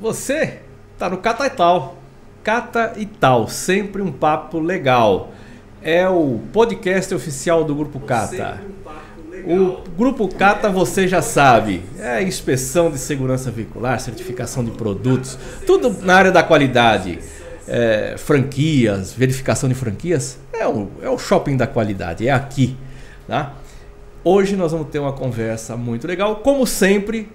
Você tá no Cata e Tal. Cata e Tal, sempre um papo legal. É o podcast oficial do Grupo Cata. O Grupo Cata você já sabe, é inspeção de segurança veicular, certificação de produtos, tudo na área da qualidade. É, franquias, verificação de franquias, é o, é o shopping da qualidade, é aqui. Tá? Hoje nós vamos ter uma conversa muito legal, como sempre,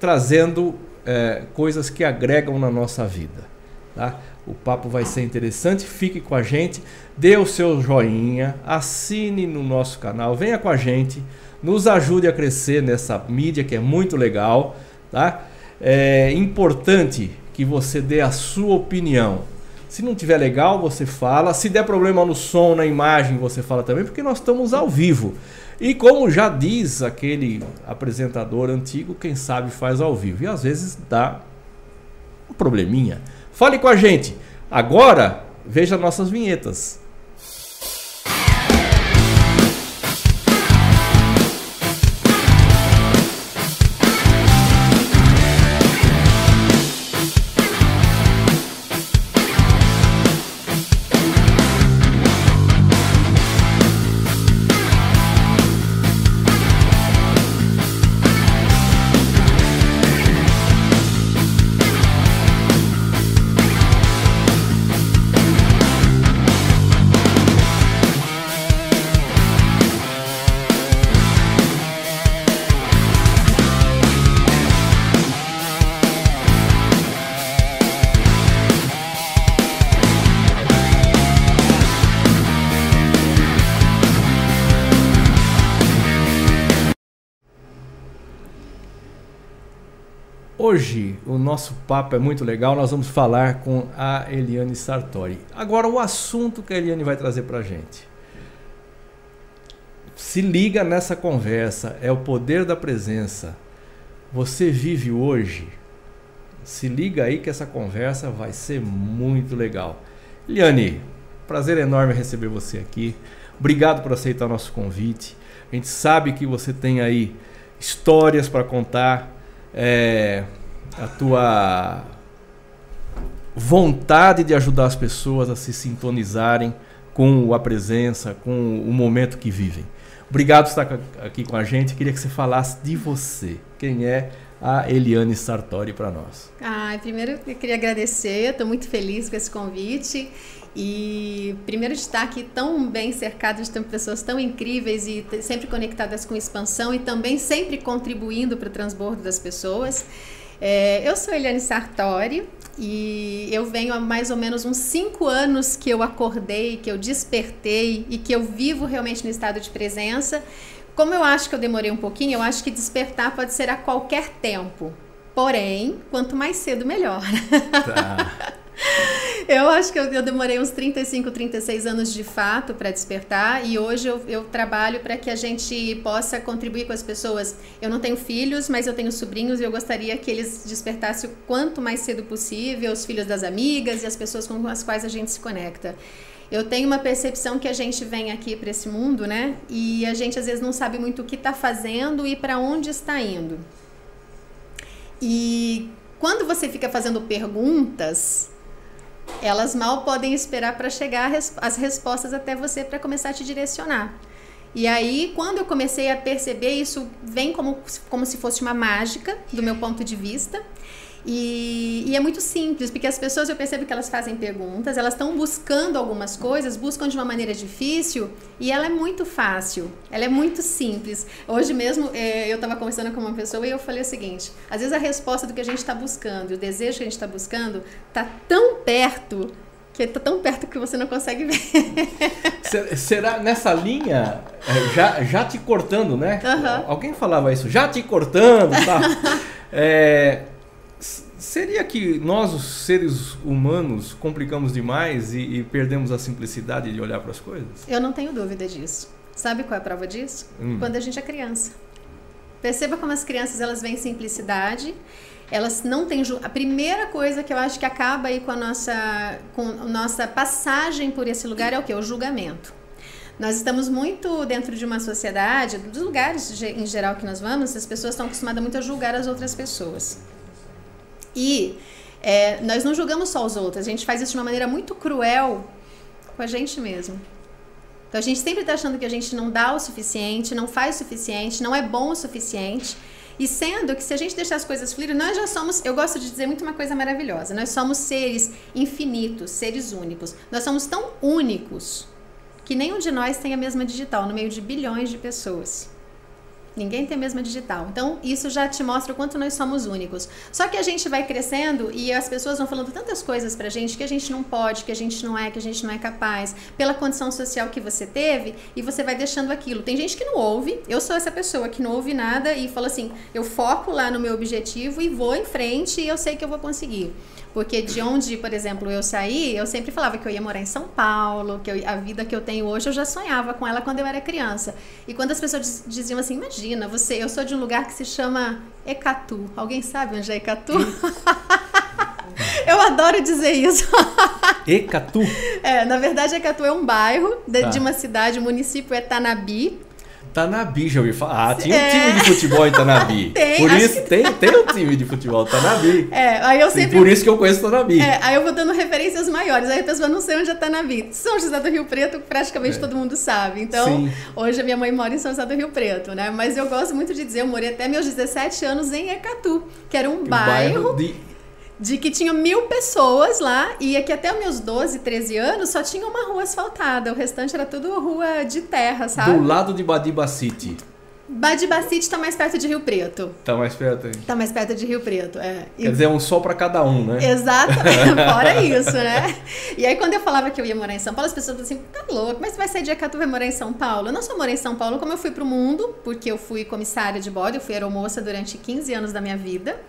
trazendo é, coisas que agregam na nossa vida. Tá? O papo vai ser interessante, fique com a gente, dê o seu joinha, assine no nosso canal, venha com a gente, nos ajude a crescer nessa mídia que é muito legal. Tá? É importante que você dê a sua opinião. Se não tiver legal, você fala. Se der problema no som, na imagem, você fala também, porque nós estamos ao vivo. E como já diz aquele apresentador antigo, quem sabe faz ao vivo. E às vezes dá um probleminha. Fale com a gente. Agora, veja nossas vinhetas. Hoje o nosso papo é muito legal, nós vamos falar com a Eliane Sartori. Agora o assunto que a Eliane vai trazer para gente. Se liga nessa conversa, é o poder da presença. Você vive hoje? Se liga aí que essa conversa vai ser muito legal. Eliane, prazer enorme receber você aqui. Obrigado por aceitar nosso convite. A gente sabe que você tem aí histórias para contar. É, a tua vontade de ajudar as pessoas a se sintonizarem com a presença, com o momento que vivem. Obrigado por estar aqui com a gente. Queria que você falasse de você. Quem é a Eliane Sartori para nós? Ah, primeiro eu queria agradecer, estou muito feliz com esse convite. E primeiro de estar aqui tão bem cercado de pessoas tão incríveis e sempre conectadas com expansão e também sempre contribuindo para o transbordo das pessoas. É, eu sou Eliane Sartori e eu venho há mais ou menos uns cinco anos que eu acordei, que eu despertei e que eu vivo realmente no estado de presença. Como eu acho que eu demorei um pouquinho, eu acho que despertar pode ser a qualquer tempo. Porém, quanto mais cedo, melhor. Tá. Eu acho que eu, eu, demorei uns 35, 36 anos de fato para despertar e hoje eu, eu trabalho para que a gente possa contribuir com as pessoas. Eu não tenho filhos, mas eu tenho sobrinhos e eu gostaria que eles despertassem o quanto mais cedo possível, os filhos das amigas e as pessoas com as quais a gente se conecta. Eu tenho uma percepção que a gente vem aqui para esse mundo, né? E a gente às vezes não sabe muito o que está fazendo e para onde está indo. E quando você fica fazendo perguntas, elas mal podem esperar para chegar as respostas até você para começar a te direcionar. E aí, quando eu comecei a perceber, isso vem como, como se fosse uma mágica, do meu ponto de vista. E, e, é muito simples, porque as pessoas eu percebo que elas fazem perguntas, elas estão buscando algumas coisas, buscam de uma maneira difícil e ela é muito fácil, ela é muito simples. Hoje mesmo é, eu estava conversando com uma pessoa e eu falei o seguinte: às vezes a resposta do que a gente está buscando, o desejo que a gente está buscando, está tão perto que está tão perto que você não consegue ver. Será nessa linha, é, já, já te cortando, né? Uhum. Alguém falava isso, já te cortando, tá? é, Seria que nós, os seres humanos, complicamos demais e, e perdemos a simplicidade de olhar para as coisas? Eu não tenho dúvida disso. Sabe qual é a prova disso? Hum. Quando a gente é criança. Perceba como as crianças elas veem simplicidade, elas não têm a primeira coisa que eu acho que acaba aí com a nossa com a nossa passagem por esse lugar é o que? O julgamento. Nós estamos muito dentro de uma sociedade, dos lugares em geral que nós vamos, as pessoas estão acostumadas muito a julgar as outras pessoas. E é, nós não julgamos só os outros, a gente faz isso de uma maneira muito cruel com a gente mesmo. Então a gente sempre está achando que a gente não dá o suficiente, não faz o suficiente, não é bom o suficiente. E sendo que se a gente deixar as coisas fluírem, nós já somos, eu gosto de dizer muito uma coisa maravilhosa, nós somos seres infinitos, seres únicos. Nós somos tão únicos que nenhum de nós tem a mesma digital no meio de bilhões de pessoas. Ninguém tem a mesma digital. Então, isso já te mostra o quanto nós somos únicos. Só que a gente vai crescendo e as pessoas vão falando tantas coisas pra gente que a gente não pode, que a gente não é, que a gente não é capaz, pela condição social que você teve, e você vai deixando aquilo. Tem gente que não ouve, eu sou essa pessoa que não ouve nada e fala assim: eu foco lá no meu objetivo e vou em frente e eu sei que eu vou conseguir. Porque de onde, por exemplo, eu saí, eu sempre falava que eu ia morar em São Paulo, que eu, a vida que eu tenho hoje eu já sonhava com ela quando eu era criança. E quando as pessoas diziam assim, imagina, você, eu sou de um lugar que se chama Ecatu. Alguém sabe onde é Ecatu? eu adoro dizer isso. Ecatu? É, na verdade, Ecatu é um bairro de, tá. de uma cidade, o município é Tanabi. Tanabi, já ouvi falar. Ah, tinha um é. time de futebol em Tanabi. tem, por isso que... tem, tem um time de futebol Tanabi. É, aí eu sempre. por isso que eu conheço Tanabi. É, aí eu vou dando referências maiores. Aí a pessoa não sei onde é Tanabi. São José do Rio Preto, praticamente é. todo mundo sabe. Então, Sim. hoje a minha mãe mora em São José do Rio Preto, né? Mas eu gosto muito de dizer, eu morei até meus 17 anos em Ecatu, que era um, bairro, bairro de de que tinha mil pessoas lá e aqui até os meus 12, 13 anos só tinha uma rua asfaltada, o restante era tudo rua de terra, sabe? Do lado de Badiba City. Badiba City tá mais perto de Rio Preto. Tá mais perto aí. Tá mais perto de Rio Preto, é. Quer e... dizer, um sol para cada um, né? Exatamente, fora isso, né? E aí quando eu falava que eu ia morar em São Paulo, as pessoas falavam assim, tá louco, mas você vai sair de Ecatu e vai morar em São Paulo? Eu não só morei em São Paulo, como eu fui pro mundo, porque eu fui comissária de bode, eu fui aeromoça durante 15 anos da minha vida.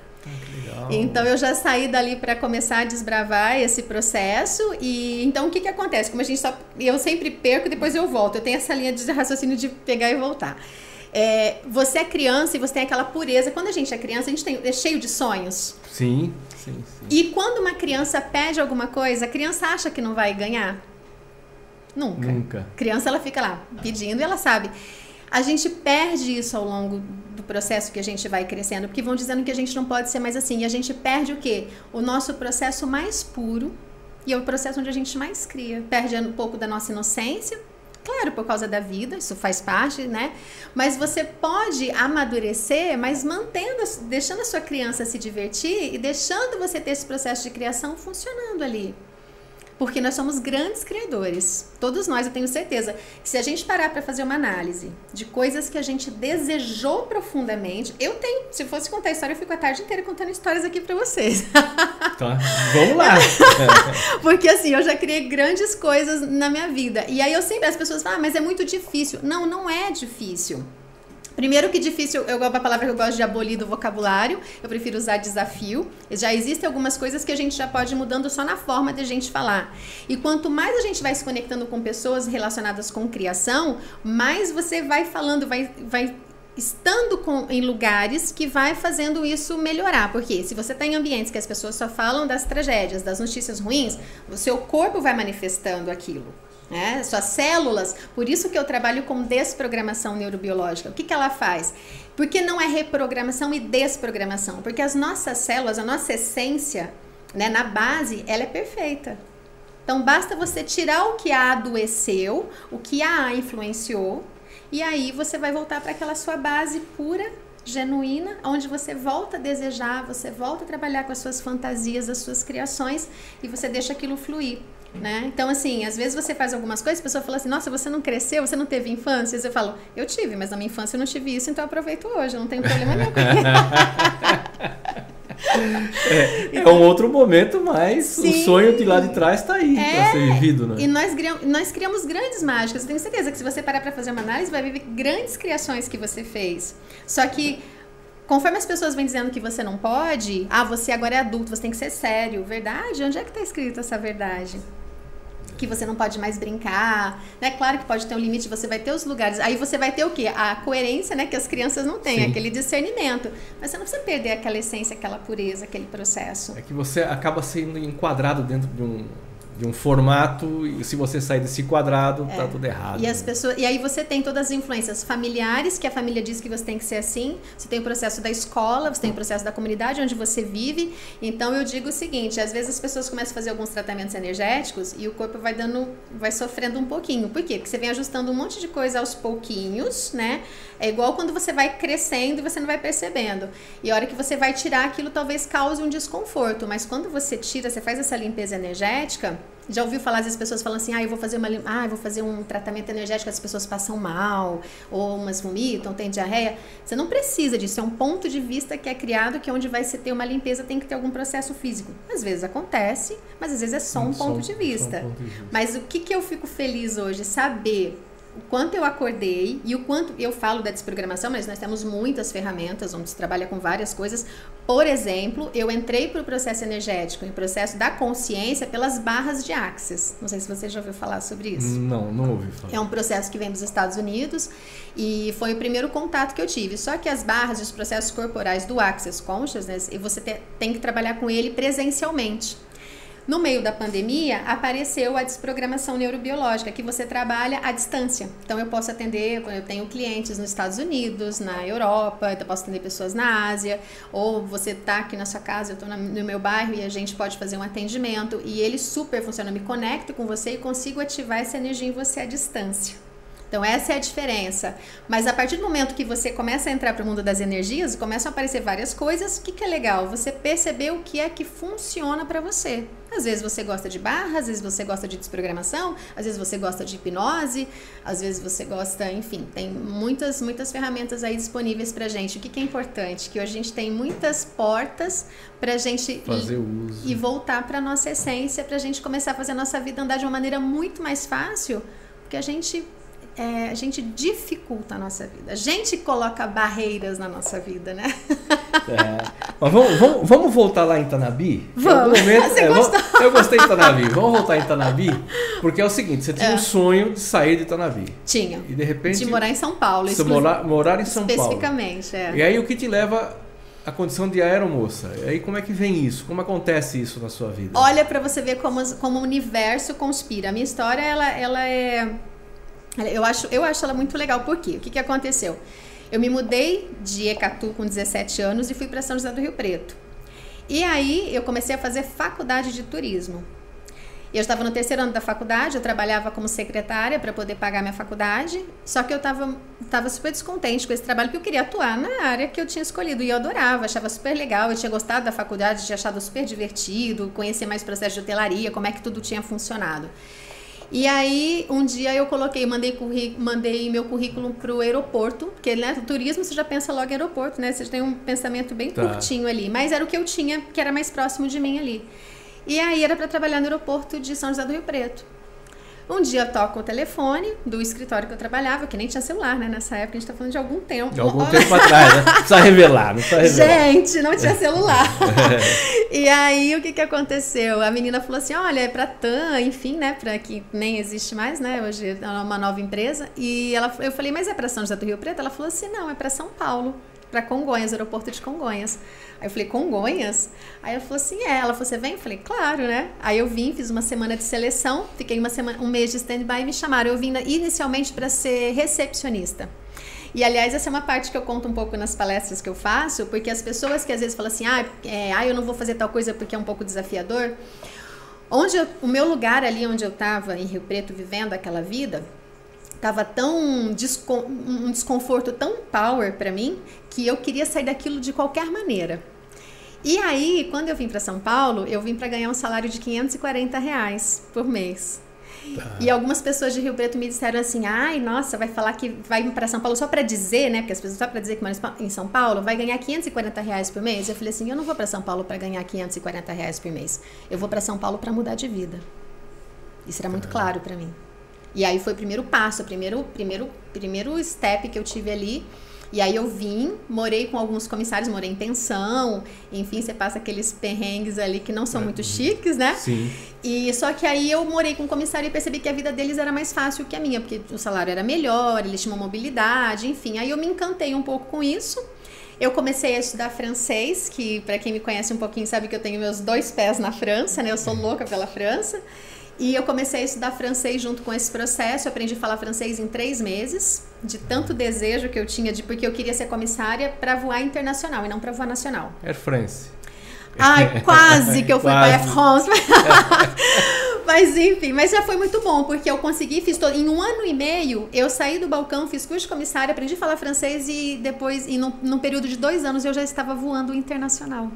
Ah, então eu já saí dali para começar a desbravar esse processo e então o que que acontece? Como a gente só eu sempre perco depois eu volto. Eu tenho essa linha de raciocínio de pegar e voltar. É, você é criança e você tem aquela pureza. Quando a gente é criança, a gente tem, é cheio de sonhos. Sim, sim, sim. E quando uma criança pede alguma coisa, a criança acha que não vai ganhar? Nunca. Nunca. A criança ela fica lá pedindo e ela sabe. A gente perde isso ao longo do processo que a gente vai crescendo, porque vão dizendo que a gente não pode ser mais assim. E a gente perde o quê? O nosso processo mais puro e é o processo onde a gente mais cria. Perde um pouco da nossa inocência, claro, por causa da vida, isso faz parte, né? Mas você pode amadurecer, mas mantendo, deixando a sua criança se divertir e deixando você ter esse processo de criação funcionando ali. Porque nós somos grandes criadores. Todos nós, eu tenho certeza. Que se a gente parar para fazer uma análise de coisas que a gente desejou profundamente, eu tenho. Se fosse contar história, eu fico a tarde inteira contando histórias aqui para vocês. Tá, vamos lá. Porque assim, eu já criei grandes coisas na minha vida. E aí eu sempre, as pessoas falam, ah, mas é muito difícil. Não, não é difícil. Primeiro que difícil, eu gosto a palavra que eu gosto de abolir do vocabulário, eu prefiro usar desafio. Já existem algumas coisas que a gente já pode ir mudando só na forma de a gente falar. E quanto mais a gente vai se conectando com pessoas relacionadas com criação, mais você vai falando, vai, vai estando com, em lugares que vai fazendo isso melhorar. Porque se você está em ambientes que as pessoas só falam das tragédias, das notícias ruins, o seu corpo vai manifestando aquilo né? Suas células, por isso que eu trabalho com desprogramação neurobiológica. O que, que ela faz? Porque não é reprogramação e desprogramação, porque as nossas células, a nossa essência, né, na base, ela é perfeita. Então basta você tirar o que a adoeceu, o que a influenciou, e aí você vai voltar para aquela sua base pura, genuína, onde você volta a desejar, você volta a trabalhar com as suas fantasias, as suas criações e você deixa aquilo fluir. Né? Então, assim, às vezes você faz algumas coisas, a pessoa fala assim, nossa, você não cresceu, você não teve infância? Eu falo, eu tive, mas na minha infância eu não tive isso, então eu aproveito hoje, não tem problema nenhum. é, é, um outro momento, mas Sim. o sonho de lá de trás está aí é, para ser vivido, né? E nós criamos, nós criamos grandes mágicas. Eu tenho certeza que se você parar para fazer uma análise, vai ver grandes criações que você fez. Só que conforme as pessoas vêm dizendo que você não pode, ah, você agora é adulto, você tem que ser sério. Verdade? Onde é que está escrito essa verdade? Que você não pode mais brincar, né? Claro que pode ter um limite, você vai ter os lugares. Aí você vai ter o quê? A coerência, né? Que as crianças não têm, Sim. aquele discernimento. Mas você não precisa perder aquela essência, aquela pureza, aquele processo. É que você acaba sendo enquadrado dentro de um, de um formato e se você sair desse quadrado, tá é. tá tudo errado. E as pessoas, e aí você tem todas as influências familiares, que a família diz que você tem que ser assim. Você tem o processo da escola, você tem o processo da comunidade onde você vive. Então eu digo o seguinte, às vezes as pessoas começam a fazer alguns tratamentos energéticos e o corpo vai dando, vai sofrendo um pouquinho. Por quê? Porque você vem ajustando um monte de coisa aos pouquinhos, né? É igual quando você vai crescendo e você não vai percebendo. E a hora que você vai tirar aquilo, talvez cause um desconforto. Mas quando você tira, você faz essa limpeza energética, já ouviu falar as pessoas falam assim, ah, eu vou fazer uma, ah, eu vou fazer um tratamento energético, as pessoas passam mal, ou umas vomitam, tem diarreia. Você não precisa disso, é um ponto de vista que é criado que é onde vai se ter uma limpeza tem que ter algum processo físico. Às vezes acontece, mas às vezes é só um, ponto, de vista. Um ponto de vista. Mas o que, que eu fico feliz hoje? Saber o quanto eu acordei e o quanto eu falo da desprogramação, mas nós temos muitas ferramentas onde se trabalha com várias coisas. Por exemplo, eu entrei para o processo energético, o processo da consciência pelas barras de Axis. Não sei se você já ouviu falar sobre isso. Não, não ouvi falar. É um processo que vem dos Estados Unidos e foi o primeiro contato que eu tive. Só que as barras e os processos corporais do Access Consciousness, você tem que trabalhar com ele presencialmente. No meio da pandemia, apareceu a desprogramação neurobiológica, que você trabalha à distância. Então, eu posso atender, eu tenho clientes nos Estados Unidos, na Europa, eu posso atender pessoas na Ásia, ou você está aqui na sua casa, eu estou no meu bairro e a gente pode fazer um atendimento. E ele super funciona, eu me conecto com você e consigo ativar essa energia em você à distância. Então, essa é a diferença. Mas a partir do momento que você começa a entrar para o mundo das energias, começam a aparecer várias coisas. O que, que é legal? Você perceber o que é que funciona para você. Às vezes você gosta de barra, às vezes você gosta de desprogramação, às vezes você gosta de hipnose, às vezes você gosta, enfim, tem muitas, muitas ferramentas aí disponíveis pra gente. O que, que é importante? Que hoje a gente tem muitas portas pra gente fazer ir, uso e voltar pra nossa essência, pra gente começar a fazer a nossa vida andar de uma maneira muito mais fácil, porque a gente é, a gente dificulta a nossa vida. A gente coloca barreiras na nossa vida, né? É. Mas vamos, vamos, vamos, voltar lá em Tanabi? Vamos. Momento, é, vamos, eu gostei de Tanabi. Vamos voltar em Tanabi? Porque é o seguinte, você tinha é. um sonho de sair de Tanabi. Tinha. E de repente... De morar em São Paulo. Você morar, morar em São Especificamente, Paulo. Especificamente, é. E aí o que te leva a condição de aeromoça. E aí como é que vem isso? Como acontece isso na sua vida? Olha para você ver como, como o universo conspira. A minha história, ela, ela é eu acho, eu acho ela muito legal. Por quê? O que, que aconteceu? Eu me mudei de Ecatu com 17 anos e fui para São José do Rio Preto. E aí eu comecei a fazer faculdade de turismo. Eu estava no terceiro ano da faculdade, eu trabalhava como secretária para poder pagar minha faculdade, só que eu estava tava super descontente com esse trabalho, porque eu queria atuar na área que eu tinha escolhido e eu adorava, achava super legal, eu tinha gostado da faculdade, tinha achado super divertido, conhecer mais processo de hotelaria, como é que tudo tinha funcionado. E aí, um dia eu coloquei, mandei, mandei meu currículo para o aeroporto, porque né, turismo você já pensa logo em aeroporto, né? Você tem um pensamento bem tá. curtinho ali. Mas era o que eu tinha, que era mais próximo de mim ali. E aí era para trabalhar no aeroporto de São José do Rio Preto. Um dia toco o telefone do escritório que eu trabalhava, que nem tinha celular, né? Nessa época, a gente tá falando de algum tempo. De algum tempo atrás, né? Precisa revelar, não precisa revelar. Gente, não tinha celular. e aí, o que que aconteceu? A menina falou assim, olha, é pra TAM, enfim, né? Pra que nem existe mais, né? Hoje é uma nova empresa. E ela, eu falei, mas é pra São José do Rio Preto? Ela falou assim, não, é pra São Paulo para Congonhas, aeroporto de Congonhas. Aí eu falei, Congonhas? Aí ela falou assim, é. Ela falou, você vem? Eu falei, claro, né? Aí eu vim, fiz uma semana de seleção, fiquei uma semana, um mês de stand-by e me chamaram. Eu vim inicialmente para ser recepcionista. E, aliás, essa é uma parte que eu conto um pouco nas palestras que eu faço, porque as pessoas que às vezes falam assim, ah, é, ah eu não vou fazer tal coisa porque é um pouco desafiador. Onde eu, o meu lugar ali onde eu estava, em Rio Preto, vivendo aquela vida, Tava tão um desconforto tão power para mim que eu queria sair daquilo de qualquer maneira. E aí, quando eu vim para São Paulo, eu vim para ganhar um salário de 540 reais por mês. Tá. E algumas pessoas de Rio Preto me disseram assim: ai, nossa, vai falar que vai para São Paulo só para dizer, né? Porque as pessoas só para dizer que mora em São Paulo, vai ganhar 540 reais por mês. Eu falei assim: eu não vou para São Paulo para ganhar 540 reais por mês. Eu vou para São Paulo para mudar de vida. Isso era muito tá. claro para mim. E aí foi o primeiro passo, o primeiro, primeiro, primeiro step que eu tive ali. E aí eu vim, morei com alguns comissários, morei em pensão, enfim, você passa aqueles perrengues ali que não são é, muito chiques, né? Sim. E só que aí eu morei com um comissário e percebi que a vida deles era mais fácil que a minha, porque o salário era melhor, eles tinham mobilidade, enfim. Aí eu me encantei um pouco com isso. Eu comecei a estudar francês, que para quem me conhece um pouquinho sabe que eu tenho meus dois pés na França, né? Eu sou louca pela França. E eu comecei a estudar francês junto com esse processo. Eu aprendi a falar francês em três meses, de tanto desejo que eu tinha, de porque eu queria ser comissária para voar internacional e não para voar nacional. Air France. Ai, quase que eu fui para Air France. mas enfim, mas já foi muito bom, porque eu consegui, fiz todo. Em um ano e meio, eu saí do balcão, fiz curso de comissária, aprendi a falar francês e depois, e num, num período de dois anos, eu já estava voando internacional.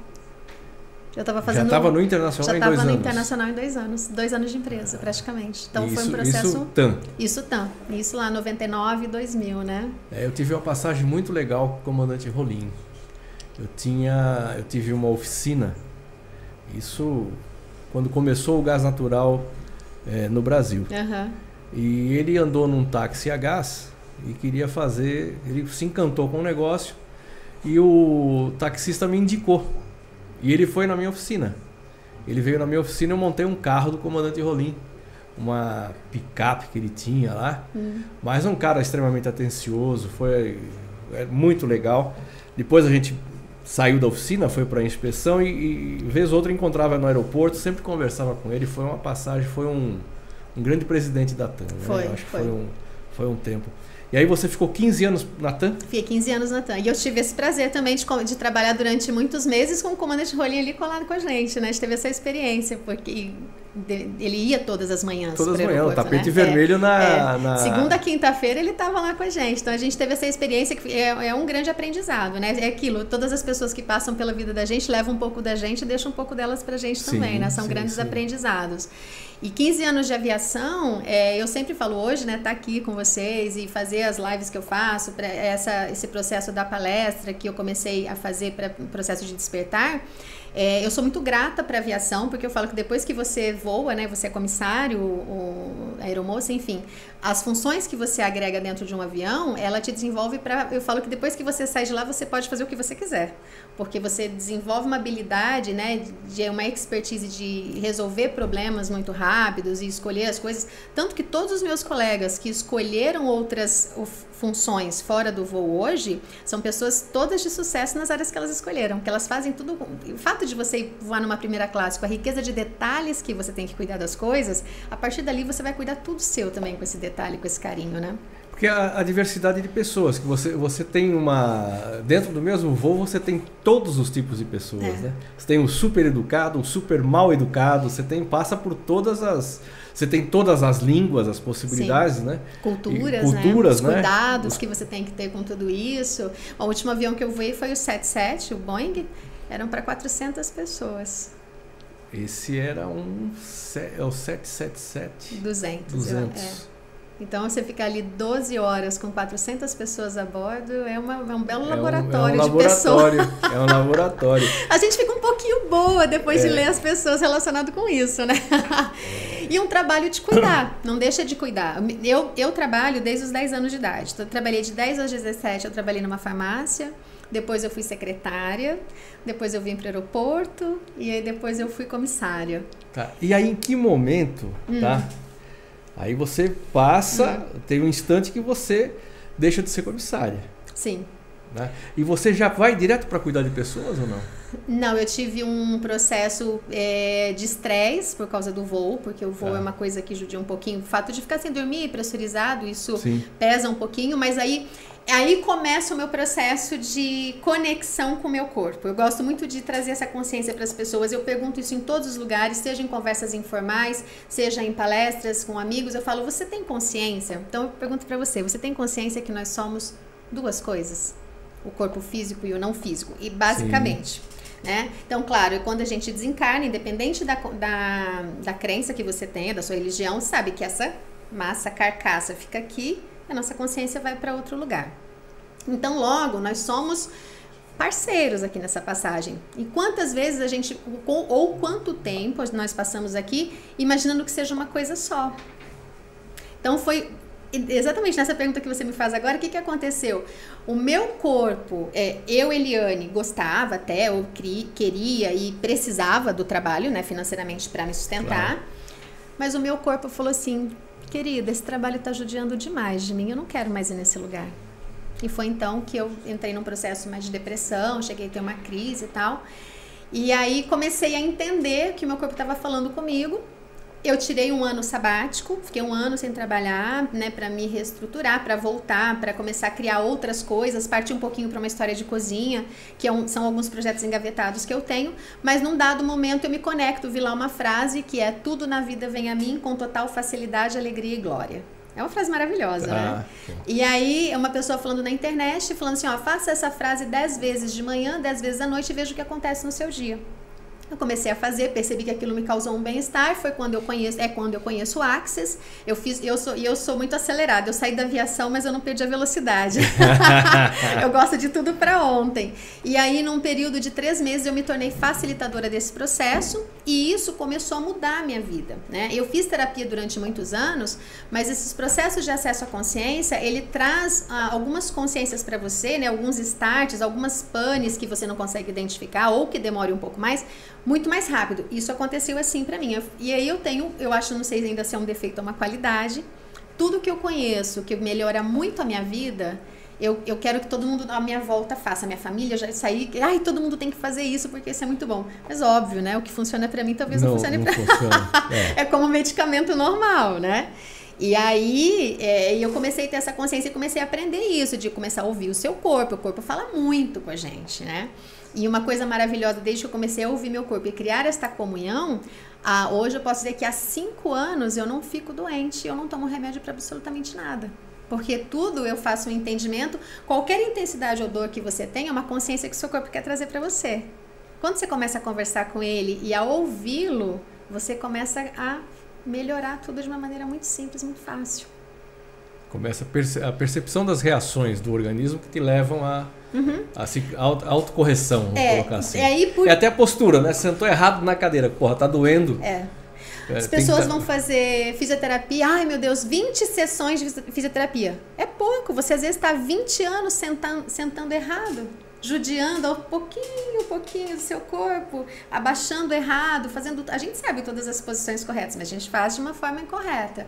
Eu estava fazendo. Já estava no internacional já em dois anos. Já estava no internacional em dois anos, dois anos de empresa, praticamente. Então isso, foi um processo. Isso TAM. Isso TAM. Isso lá 99 e 2000, né? É, eu tive uma passagem muito legal com o comandante Rolim. Eu tinha, eu tive uma oficina. Isso quando começou o gás natural é, no Brasil. Uhum. E ele andou num táxi a gás e queria fazer. Ele se encantou com o negócio e o taxista me indicou. E ele foi na minha oficina. Ele veio na minha oficina e eu montei um carro do comandante Rolim. Uma picape que ele tinha lá. Uhum. Mas um cara extremamente atencioso. Foi é, muito legal. Depois a gente saiu da oficina, foi para a inspeção e, e vez ou outra encontrava no aeroporto, sempre conversava com ele. Foi uma passagem, foi um, um grande presidente da TAM. Né? Foi, acho foi. que foi um, foi um tempo. E aí você ficou 15 anos na TAM? Fiquei 15 anos na TAM. E eu tive esse prazer também de, de trabalhar durante muitos meses com o comandante Rolim ali colado com a gente, né? A gente teve essa experiência, porque ele ia todas as manhãs. Todas as manhãs, o tapete né? vermelho é, na, é. na, Segunda, quinta-feira ele estava lá com a gente. Então a gente teve essa experiência que é, é, um grande aprendizado, né? É aquilo, todas as pessoas que passam pela vida da gente levam um pouco da gente e deixam um pouco delas pra gente sim, também, né? São sim, grandes sim. aprendizados. E 15 anos de aviação, é, eu sempre falo hoje, né, tá aqui com vocês e fazer as lives que eu faço, para esse processo da palestra que eu comecei a fazer para o processo de despertar. É, eu sou muito grata para a aviação, porque eu falo que depois que você voa, né, você é comissário, ou aeromoça, enfim, as funções que você agrega dentro de um avião, ela te desenvolve para. Eu falo que depois que você sai de lá, você pode fazer o que você quiser, porque você desenvolve uma habilidade, né, de uma expertise de resolver problemas muito rápidos e escolher as coisas. Tanto que todos os meus colegas que escolheram outras funções fora do voo hoje são pessoas todas de sucesso nas áreas que elas escolheram, que elas fazem tudo. O fato de você voar numa primeira classe com a riqueza de detalhes que você tem que cuidar das coisas, a partir dali você vai cuidar tudo seu também com esse detalhe, com esse carinho, né? Porque a, a, diversidade de pessoas, que você, você tem uma. Dentro do mesmo voo, você tem todos os tipos de pessoas, é. né? Você tem um super educado, um super mal educado, você tem, passa por todas as você tem todas as línguas, as possibilidades, Sim. né? Culturas, e, culturas né? Os cuidados né? que você tem que ter com tudo isso. O último avião que eu voei foi o 77, o Boeing. Eram para 400 pessoas. Esse era um é o 777 200. 200. É. Então, você ficar ali 12 horas com 400 pessoas a bordo é, uma, é um belo é laboratório, um, é um de laboratório pessoas. É um laboratório. a gente fica um pouquinho boa depois de é. ler as pessoas relacionadas com isso, né? e um trabalho de cuidar, não deixa de cuidar. Eu, eu trabalho desde os 10 anos de idade. Então, eu trabalhei de 10 aos 17, eu trabalhei numa farmácia. Depois eu fui secretária, depois eu vim para o aeroporto e aí depois eu fui comissária. Tá. E aí em que momento, hum. tá? Aí você passa, uhum. tem um instante que você deixa de ser comissária. Sim. Né? E você já vai direto para cuidar de pessoas ou não? Não, eu tive um processo é, de estresse por causa do voo, porque o voo é. é uma coisa que judia um pouquinho. O fato de ficar sem dormir, pressurizado, isso Sim. pesa um pouquinho, mas aí aí começa o meu processo de conexão com o meu corpo. Eu gosto muito de trazer essa consciência para as pessoas. Eu pergunto isso em todos os lugares, seja em conversas informais, seja em palestras com amigos. Eu falo: "Você tem consciência?" Então eu pergunto para você: "Você tem consciência que nós somos duas coisas? O corpo físico e o não físico?" E basicamente, né? Então, claro, quando a gente desencarna, independente da, da, da crença que você tenha, da sua religião, sabe que essa massa carcaça fica aqui a nossa consciência vai para outro lugar. Então, logo, nós somos parceiros aqui nessa passagem. E quantas vezes a gente, ou quanto tempo nós passamos aqui imaginando que seja uma coisa só. Então, foi exatamente nessa pergunta que você me faz agora, o que, que aconteceu? O meu corpo, é, eu, Eliane, gostava até, ou queria e precisava do trabalho, né, financeiramente, para me sustentar. Claro. Mas o meu corpo falou assim: querida, esse trabalho está judiando demais de mim, eu não quero mais ir nesse lugar. E foi então que eu entrei num processo mais de depressão, cheguei a ter uma crise e tal. E aí comecei a entender que meu corpo estava falando comigo eu tirei um ano sabático, fiquei um ano sem trabalhar, né, para me reestruturar, para voltar, para começar a criar outras coisas, partir um pouquinho para uma história de cozinha, que é um, são alguns projetos engavetados que eu tenho, mas num dado momento eu me conecto, vi lá uma frase que é tudo na vida vem a mim com total facilidade, alegria e glória. É uma frase maravilhosa, né? ah, né? E aí, uma pessoa falando na internet, falando assim, ó, faça essa frase dez vezes de manhã, dez vezes à noite e veja o que acontece no seu dia. Eu comecei a fazer, percebi que aquilo me causou um bem-estar. Foi quando eu conheço, é quando eu conheço o Axis. Eu fiz, eu sou, e eu sou muito acelerada. Eu saí da aviação, mas eu não perdi a velocidade. eu gosto de tudo para ontem. E aí, num período de três meses, eu me tornei facilitadora desse processo e isso começou a mudar a minha vida. Né? Eu fiz terapia durante muitos anos, mas esses processos de acesso à consciência, ele traz ah, algumas consciências para você, né? Alguns starts, algumas panes que você não consegue identificar ou que demore um pouco mais muito mais rápido. Isso aconteceu assim para mim. E aí eu tenho, eu acho, não sei ainda se é um defeito ou uma qualidade. Tudo que eu conheço, que melhora muito a minha vida, eu, eu quero que todo mundo à minha volta faça. A minha família já sair, ai, todo mundo tem que fazer isso porque isso é muito bom. Mas óbvio, né? O que funciona para mim talvez não, não funcione para é. é como medicamento normal, né? E aí é, eu comecei a ter essa consciência e comecei a aprender isso, de começar a ouvir o seu corpo. O corpo fala muito com a gente, né? E uma coisa maravilhosa, desde que eu comecei a ouvir meu corpo e criar esta comunhão, ah, hoje eu posso dizer que há cinco anos eu não fico doente, eu não tomo remédio para absolutamente nada. Porque tudo eu faço um entendimento, qualquer intensidade ou dor que você tem é uma consciência que o seu corpo quer trazer para você. Quando você começa a conversar com ele e a ouvi-lo, você começa a melhorar tudo de uma maneira muito simples, muito fácil. Começa a, perce a percepção das reações do organismo que te levam a Uhum. Assim, auto, autocorreção, vamos é, colocar assim. É, por... é até a postura, né? Sentou errado na cadeira, porra, tá doendo. É. é As pessoas que... vão fazer fisioterapia, ai meu Deus, 20 sessões de fisioterapia. É pouco, você às vezes está 20 anos sentando, sentando errado, judiando um pouquinho, um pouquinho do seu corpo, abaixando errado, fazendo. A gente sabe todas as posições corretas, mas a gente faz de uma forma incorreta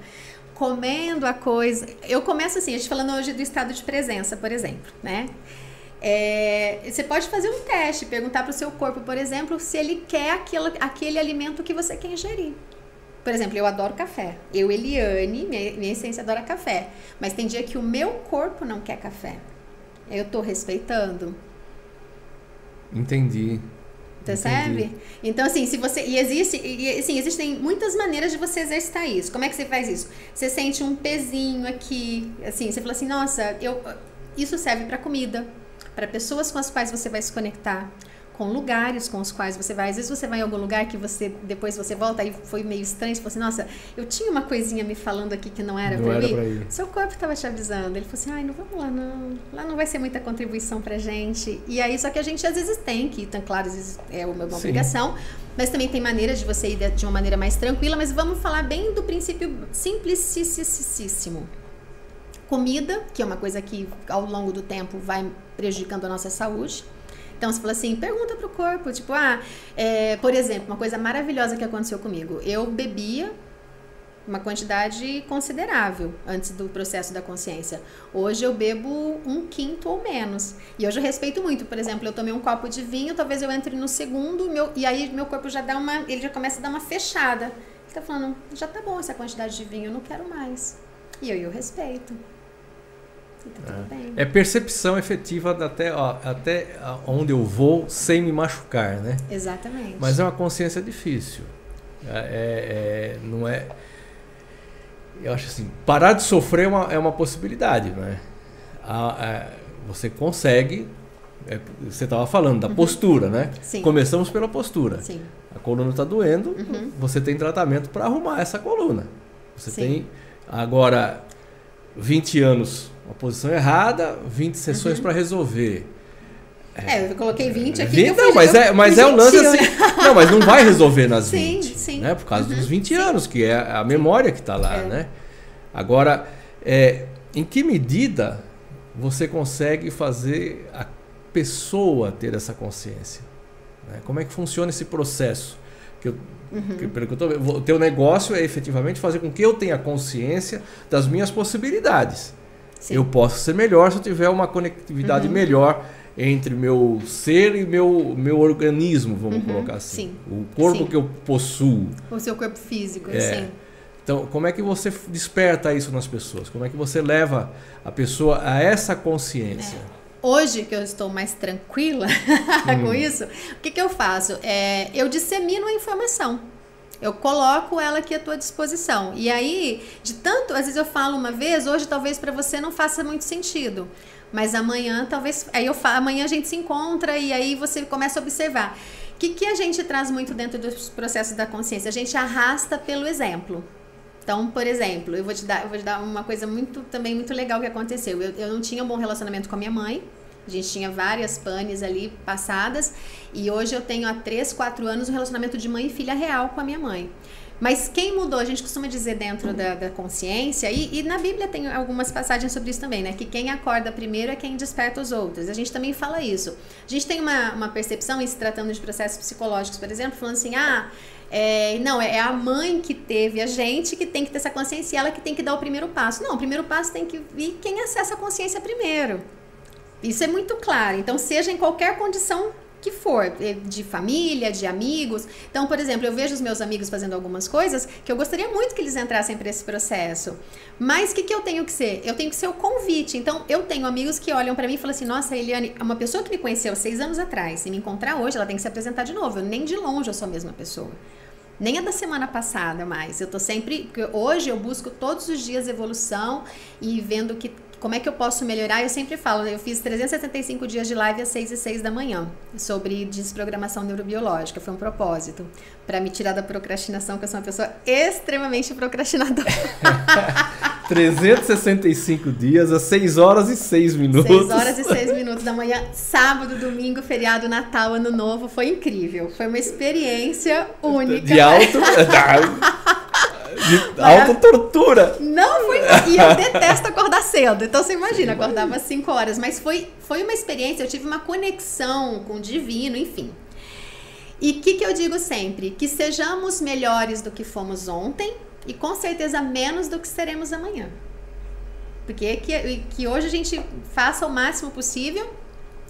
comendo a coisa. Eu começo assim, a gente falando hoje do estado de presença, por exemplo, né? É, você pode fazer um teste, perguntar para o seu corpo, por exemplo, se ele quer aquilo, aquele alimento que você quer ingerir. Por exemplo, eu adoro café. Eu, Eliane, minha, minha essência adora café. Mas tem dia que o meu corpo não quer café. Eu estou respeitando. Entendi. Percebe? Entendi. Então, assim, se você. E existe. E, assim, existem muitas maneiras de você exercitar isso. Como é que você faz isso? Você sente um pezinho aqui. Assim, você fala assim, nossa, eu, isso serve para comida para pessoas com as quais você vai se conectar, com lugares com os quais você vai. Às vezes você vai em algum lugar que você depois você volta e foi meio estranho, você assim, nossa, eu tinha uma coisinha me falando aqui que não era para ir. Seu corpo estava te avisando. Ele falou assim, ai, não vamos lá não. Lá não vai ser muita contribuição pra gente. E aí só que a gente às vezes tem que, então claro, às vezes é uma Sim. obrigação, mas também tem maneiras de você ir de uma maneira mais tranquila, mas vamos falar bem do princípio simplicíssimo comida, que é uma coisa que ao longo do tempo vai prejudicando a nossa saúde. Então, você fala assim, pergunta pro corpo, tipo, ah, é, por exemplo, uma coisa maravilhosa que aconteceu comigo. Eu bebia uma quantidade considerável antes do processo da consciência. Hoje eu bebo um quinto ou menos. E hoje eu respeito muito. Por exemplo, eu tomei um copo de vinho, talvez eu entre no segundo, meu, e aí meu corpo já dá uma, ele já começa a dar uma fechada. Ele tá falando, já tá bom essa quantidade de vinho, eu não quero mais. E eu, eu respeito. Tá é. é. percepção efetiva até, ó, até onde eu vou sem me machucar, né? Exatamente. Mas é uma consciência difícil. É, é, é, não é. Eu acho assim, parar de sofrer é uma, é uma possibilidade, né? A, a, você consegue. É, você estava falando da uhum. postura, né? Sim. Começamos pela postura. Sim. A coluna está doendo, uhum. você tem tratamento para arrumar essa coluna. Você Sim. tem agora 20 anos uma posição errada, 20 sessões uhum. para resolver. É, eu coloquei 20 aqui. 20, não, mas é, mas é o lance assim. Não, mas não vai resolver nas sim, 20. Sim. Né? Por causa uhum, dos 20 sim. anos, que é a memória que está lá. É. Né? Agora, é, em que medida você consegue fazer a pessoa ter essa consciência? Né? Como é que funciona esse processo? Que eu, uhum. que, pelo que eu tô, o teu negócio é efetivamente fazer com que eu tenha consciência das minhas possibilidades. Sim. Eu posso ser melhor se eu tiver uma conectividade uhum. melhor entre meu ser e meu, meu organismo, vamos uhum, colocar assim. Sim, o corpo sim. que eu possuo. O seu corpo físico, é. sim. Então, como é que você desperta isso nas pessoas? Como é que você leva a pessoa a essa consciência? É. Hoje que eu estou mais tranquila com hum. isso, o que, que eu faço? É, eu dissemino a informação. Eu coloco ela aqui à tua disposição. E aí, de tanto, às vezes eu falo uma vez, hoje talvez para você não faça muito sentido. Mas amanhã talvez. Aí eu falo, amanhã a gente se encontra e aí você começa a observar. O que, que a gente traz muito dentro dos processos da consciência? A gente arrasta pelo exemplo. Então, por exemplo, eu vou te dar, vou te dar uma coisa muito também muito legal que aconteceu. Eu, eu não tinha um bom relacionamento com a minha mãe. A gente tinha várias panes ali passadas. E hoje eu tenho há 3, 4 anos um relacionamento de mãe e filha real com a minha mãe. Mas quem mudou, a gente costuma dizer dentro da, da consciência, e, e, na Bíblia tem algumas passagens sobre isso também, né? Que quem acorda primeiro é quem desperta os outros. A gente também fala isso. A gente tem uma, uma percepção, em se tratando de processos psicológicos, por exemplo, falando assim, ah, é, não, é a mãe que teve a gente que tem que ter essa consciência e ela que tem que dar o primeiro passo. Não, o primeiro passo tem que vir quem acessa a consciência primeiro. Isso é muito claro. Então, seja em qualquer condição que for, eh, de família, de amigos. Então, por exemplo, eu vejo os meus amigos fazendo algumas coisas que eu gostaria muito que eles entrassem para esse processo. Mas o que, que eu tenho que ser? Eu tenho que ser o convite. Então, eu tenho amigos que olham para mim e falam assim: nossa, Eliane, uma pessoa que me conheceu seis anos atrás, se me encontrar hoje, ela tem que se apresentar de novo. Eu, nem de longe eu sou a mesma pessoa. Nem a da semana passada mais. Eu tô sempre. Hoje eu busco todos os dias evolução e vendo que como é que eu posso melhorar? Eu sempre falo, eu fiz 375 dias de live às 6 e 6 da manhã sobre desprogramação neurobiológica. Foi um propósito para me tirar da procrastinação, que eu sou uma pessoa extremamente procrastinadora. 365 dias às 6 horas e 6 minutos. 6 horas e 6 minutos da manhã, sábado, domingo, feriado, Natal, Ano Novo. Foi incrível. Foi uma experiência única. De alto. De autotortura. Não foi. E eu detesto acordar cedo. Então você imagina, acordava às 5 horas. Mas foi, foi uma experiência, eu tive uma conexão com o divino, enfim. E o que, que eu digo sempre? Que sejamos melhores do que fomos ontem e com certeza menos do que seremos amanhã. Porque que, que hoje a gente faça o máximo possível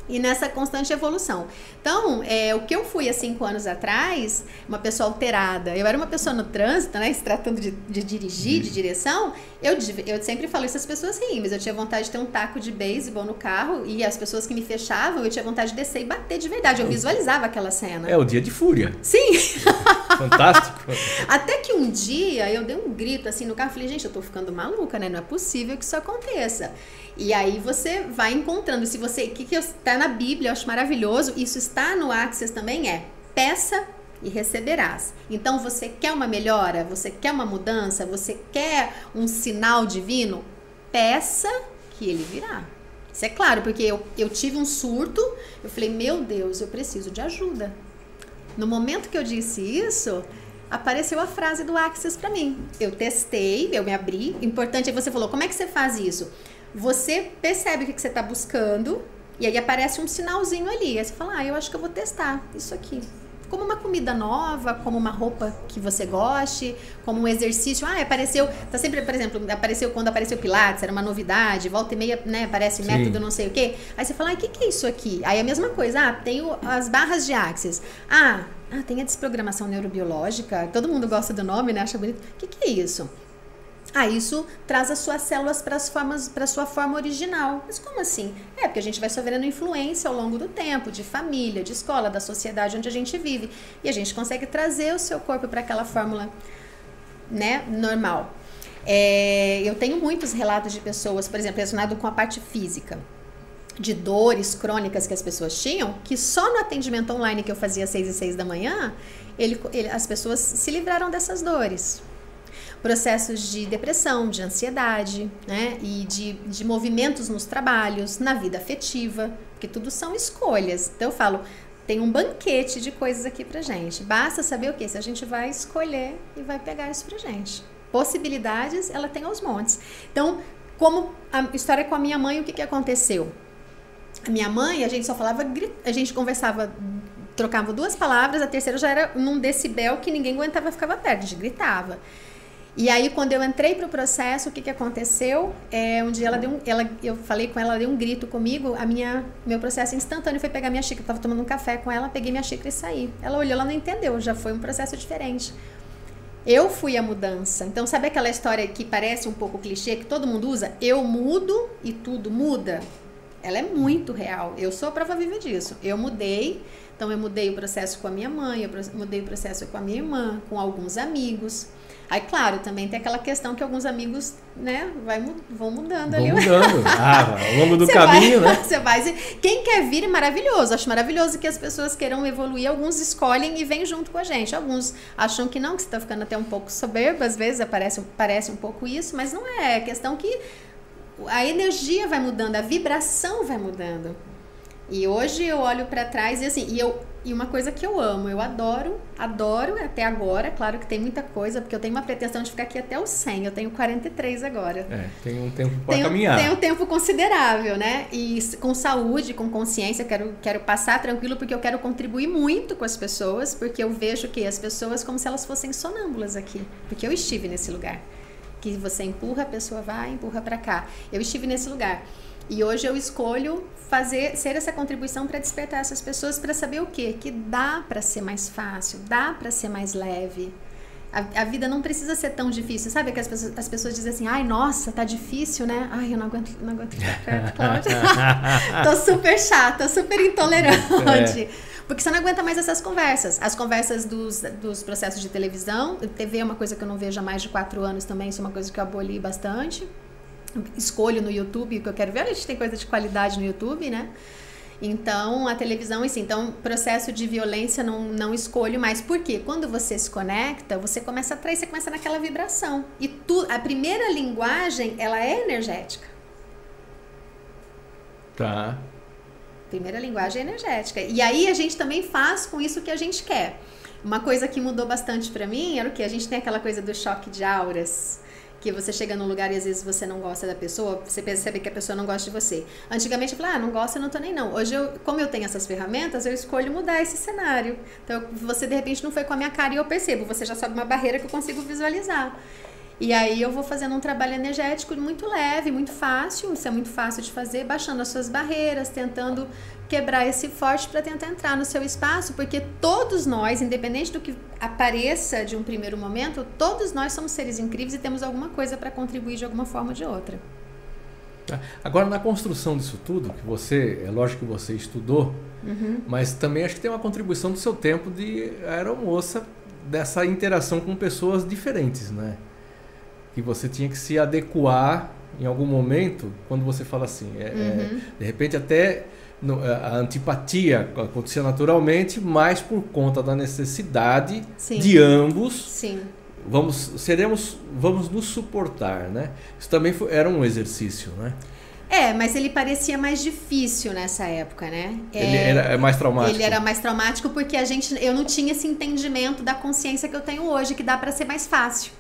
e nessa constante evolução. Então, é, o que eu fui há cinco anos atrás, uma pessoa alterada, eu era uma pessoa no trânsito, né, se tratando de, de dirigir, de direção, eu, eu sempre falo isso, as pessoas riem, mas eu tinha vontade de ter um taco de beisebol no carro e as pessoas que me fechavam, eu tinha vontade de descer e bater de verdade, eu visualizava aquela cena. É o dia de fúria. Sim! Fantástico. Até que um dia eu dei um grito assim no carro, falei, gente, eu tô ficando maluca, né, não é possível que isso aconteça. E aí você vai encontrando. Se você. O que, que está na Bíblia, eu acho maravilhoso, isso está no Access também, é peça e receberás. Então você quer uma melhora, você quer uma mudança, você quer um sinal divino? Peça que ele virá. Isso é claro, porque eu, eu tive um surto, eu falei, meu Deus, eu preciso de ajuda. No momento que eu disse isso, apareceu a frase do Access para mim. Eu testei, eu me abri. Importante é você falou, como é que você faz isso? você percebe o que você está buscando e aí aparece um sinalzinho ali. Aí você fala, ah, eu acho que eu vou testar isso aqui. Como uma comida nova, como uma roupa que você goste, como um exercício. Ah, apareceu, tá sempre, por exemplo, apareceu quando apareceu Pilates, era uma novidade, volta e meia, né, aparece Sim. método não sei o quê. Aí você fala, ah, o que, que é isso aqui? Aí a mesma coisa, ah, tem o, as barras de Axis. Ah, ah, tem a desprogramação neurobiológica. Todo mundo gosta do nome, né? Acha bonito. O que, que é isso? Ah, isso traz as suas células para para sua forma original. Mas como assim? É porque a gente vai sofrendo influência ao longo do tempo, de família, de escola, da sociedade onde a gente vive, e a gente consegue trazer o seu corpo para aquela fórmula, né, normal. É, eu tenho muitos relatos de pessoas, por exemplo, relacionado com a parte física, de dores crônicas que as pessoas tinham, que só no atendimento online que eu fazia às seis e seis da manhã, ele, ele, as pessoas se livraram dessas dores processos de depressão, de ansiedade, né? E de, de movimentos nos trabalhos, na vida afetiva, porque tudo são escolhas. Então eu falo, tem um banquete de coisas aqui pra gente. Basta saber o que? Se a gente vai escolher e vai pegar isso pra gente. Possibilidades, ela tem aos montes. Então, como a história com a minha mãe, o que, que aconteceu? A minha mãe, a gente só falava, a gente conversava, trocava duas palavras, a terceira já era num decibel que ninguém aguentava, ficava perto, a gente gritava. E aí, quando eu entrei para o processo, o que, que aconteceu? É, um dia ela deu um, ela, eu falei com ela, ela deu um grito comigo, a minha, meu processo instantâneo foi pegar minha xícara, eu estava tomando um café com ela, peguei minha xícara e saí. Ela olhou, ela não entendeu, já foi um processo diferente. Eu fui a mudança. Então, sabe aquela história que parece um pouco clichê, que todo mundo usa? Eu mudo e tudo muda? Ela é muito real. Eu sou a prova viva disso. Eu mudei, então eu mudei o processo com a minha mãe, eu mudei o processo com a minha irmã, com alguns amigos. Aí, claro, também tem aquela questão que alguns amigos, né, vai, vão mudando vão ali. mudando. Ah, ao longo do caminho, vai, né? Você vai. Quem quer vir é maravilhoso. Acho maravilhoso que as pessoas queiram evoluir. Alguns escolhem e vêm junto com a gente. Alguns acham que não, que você está ficando até um pouco soberbo. Às vezes parece, parece um pouco isso, mas não é. É questão que a energia vai mudando, a vibração vai mudando. E hoje eu olho para trás e assim, e eu e uma coisa que eu amo, eu adoro, adoro até agora, claro que tem muita coisa, porque eu tenho uma pretensão de ficar aqui até os 100, eu tenho 43 agora. É, tem um tempo para caminhar. Tem um tempo considerável, né? E com saúde, com consciência, quero, quero passar tranquilo, porque eu quero contribuir muito com as pessoas, porque eu vejo que as pessoas como se elas fossem sonâmbulas aqui, porque eu estive nesse lugar. Que você empurra, a pessoa vai, empurra para cá. Eu estive nesse lugar. E hoje eu escolho fazer ser essa contribuição para despertar essas pessoas para saber o quê? Que dá para ser mais fácil, dá para ser mais leve. A, a, vida não precisa ser tão difícil. Sabe que as pessoas, as pessoas dizem assim, ai, nossa, tá difícil, né? Ai, eu não aguento, não aguento ficar perto, Cláudia. tô super chata, super intolerante. É. Porque você não aguenta mais essas conversas. As conversas dos, dos processos de televisão. TV é uma coisa que eu não vejo há mais de quatro anos também. Isso é uma coisa que eu aboli bastante escolho no YouTube, que eu quero ver, a gente tem coisa de qualidade no YouTube, né? Então, a televisão, assim, então, processo de violência não, não escolho mais. Por quê? Quando você se conecta, você começa a atrair, você começa naquela vibração. E tu, a primeira linguagem, ela é energética. Tá. Primeira linguagem é energética. E aí a gente também faz com isso o que a gente quer. Uma coisa que mudou bastante para mim era o que? A gente tem aquela coisa do choque de auras que você chega num lugar e às vezes você não gosta da pessoa, você percebe que a pessoa não gosta de você. Antigamente eu falava, ah, não gosta, não tô nem não. Hoje, eu, como eu tenho essas ferramentas, eu escolho mudar esse cenário. Então, você de repente não foi com a minha cara e eu percebo, você já sobe uma barreira que eu consigo visualizar. E aí eu vou fazendo um trabalho energético muito leve, muito fácil, isso é muito fácil de fazer, baixando as suas barreiras, tentando quebrar esse forte para tentar entrar no seu espaço, porque todos nós, independente do que apareça de um primeiro momento, todos nós somos seres incríveis e temos alguma coisa para contribuir de alguma forma ou de outra. Tá. Agora, na construção disso tudo, que você, é lógico que você estudou, uhum. mas também acho que tem uma contribuição do seu tempo de aeromoça, dessa interação com pessoas diferentes, né? Que você tinha que se adequar em algum momento, quando você fala assim, é, é uhum. é, de repente até a antipatia acontecia naturalmente, mas por conta da necessidade Sim. de ambos. Sim. Vamos, seremos, vamos nos suportar, né? Isso também foi, era um exercício, né? É, mas ele parecia mais difícil nessa época, né? Ele é, era mais traumático. Ele era mais traumático porque a gente, eu não tinha esse entendimento da consciência que eu tenho hoje, que dá para ser mais fácil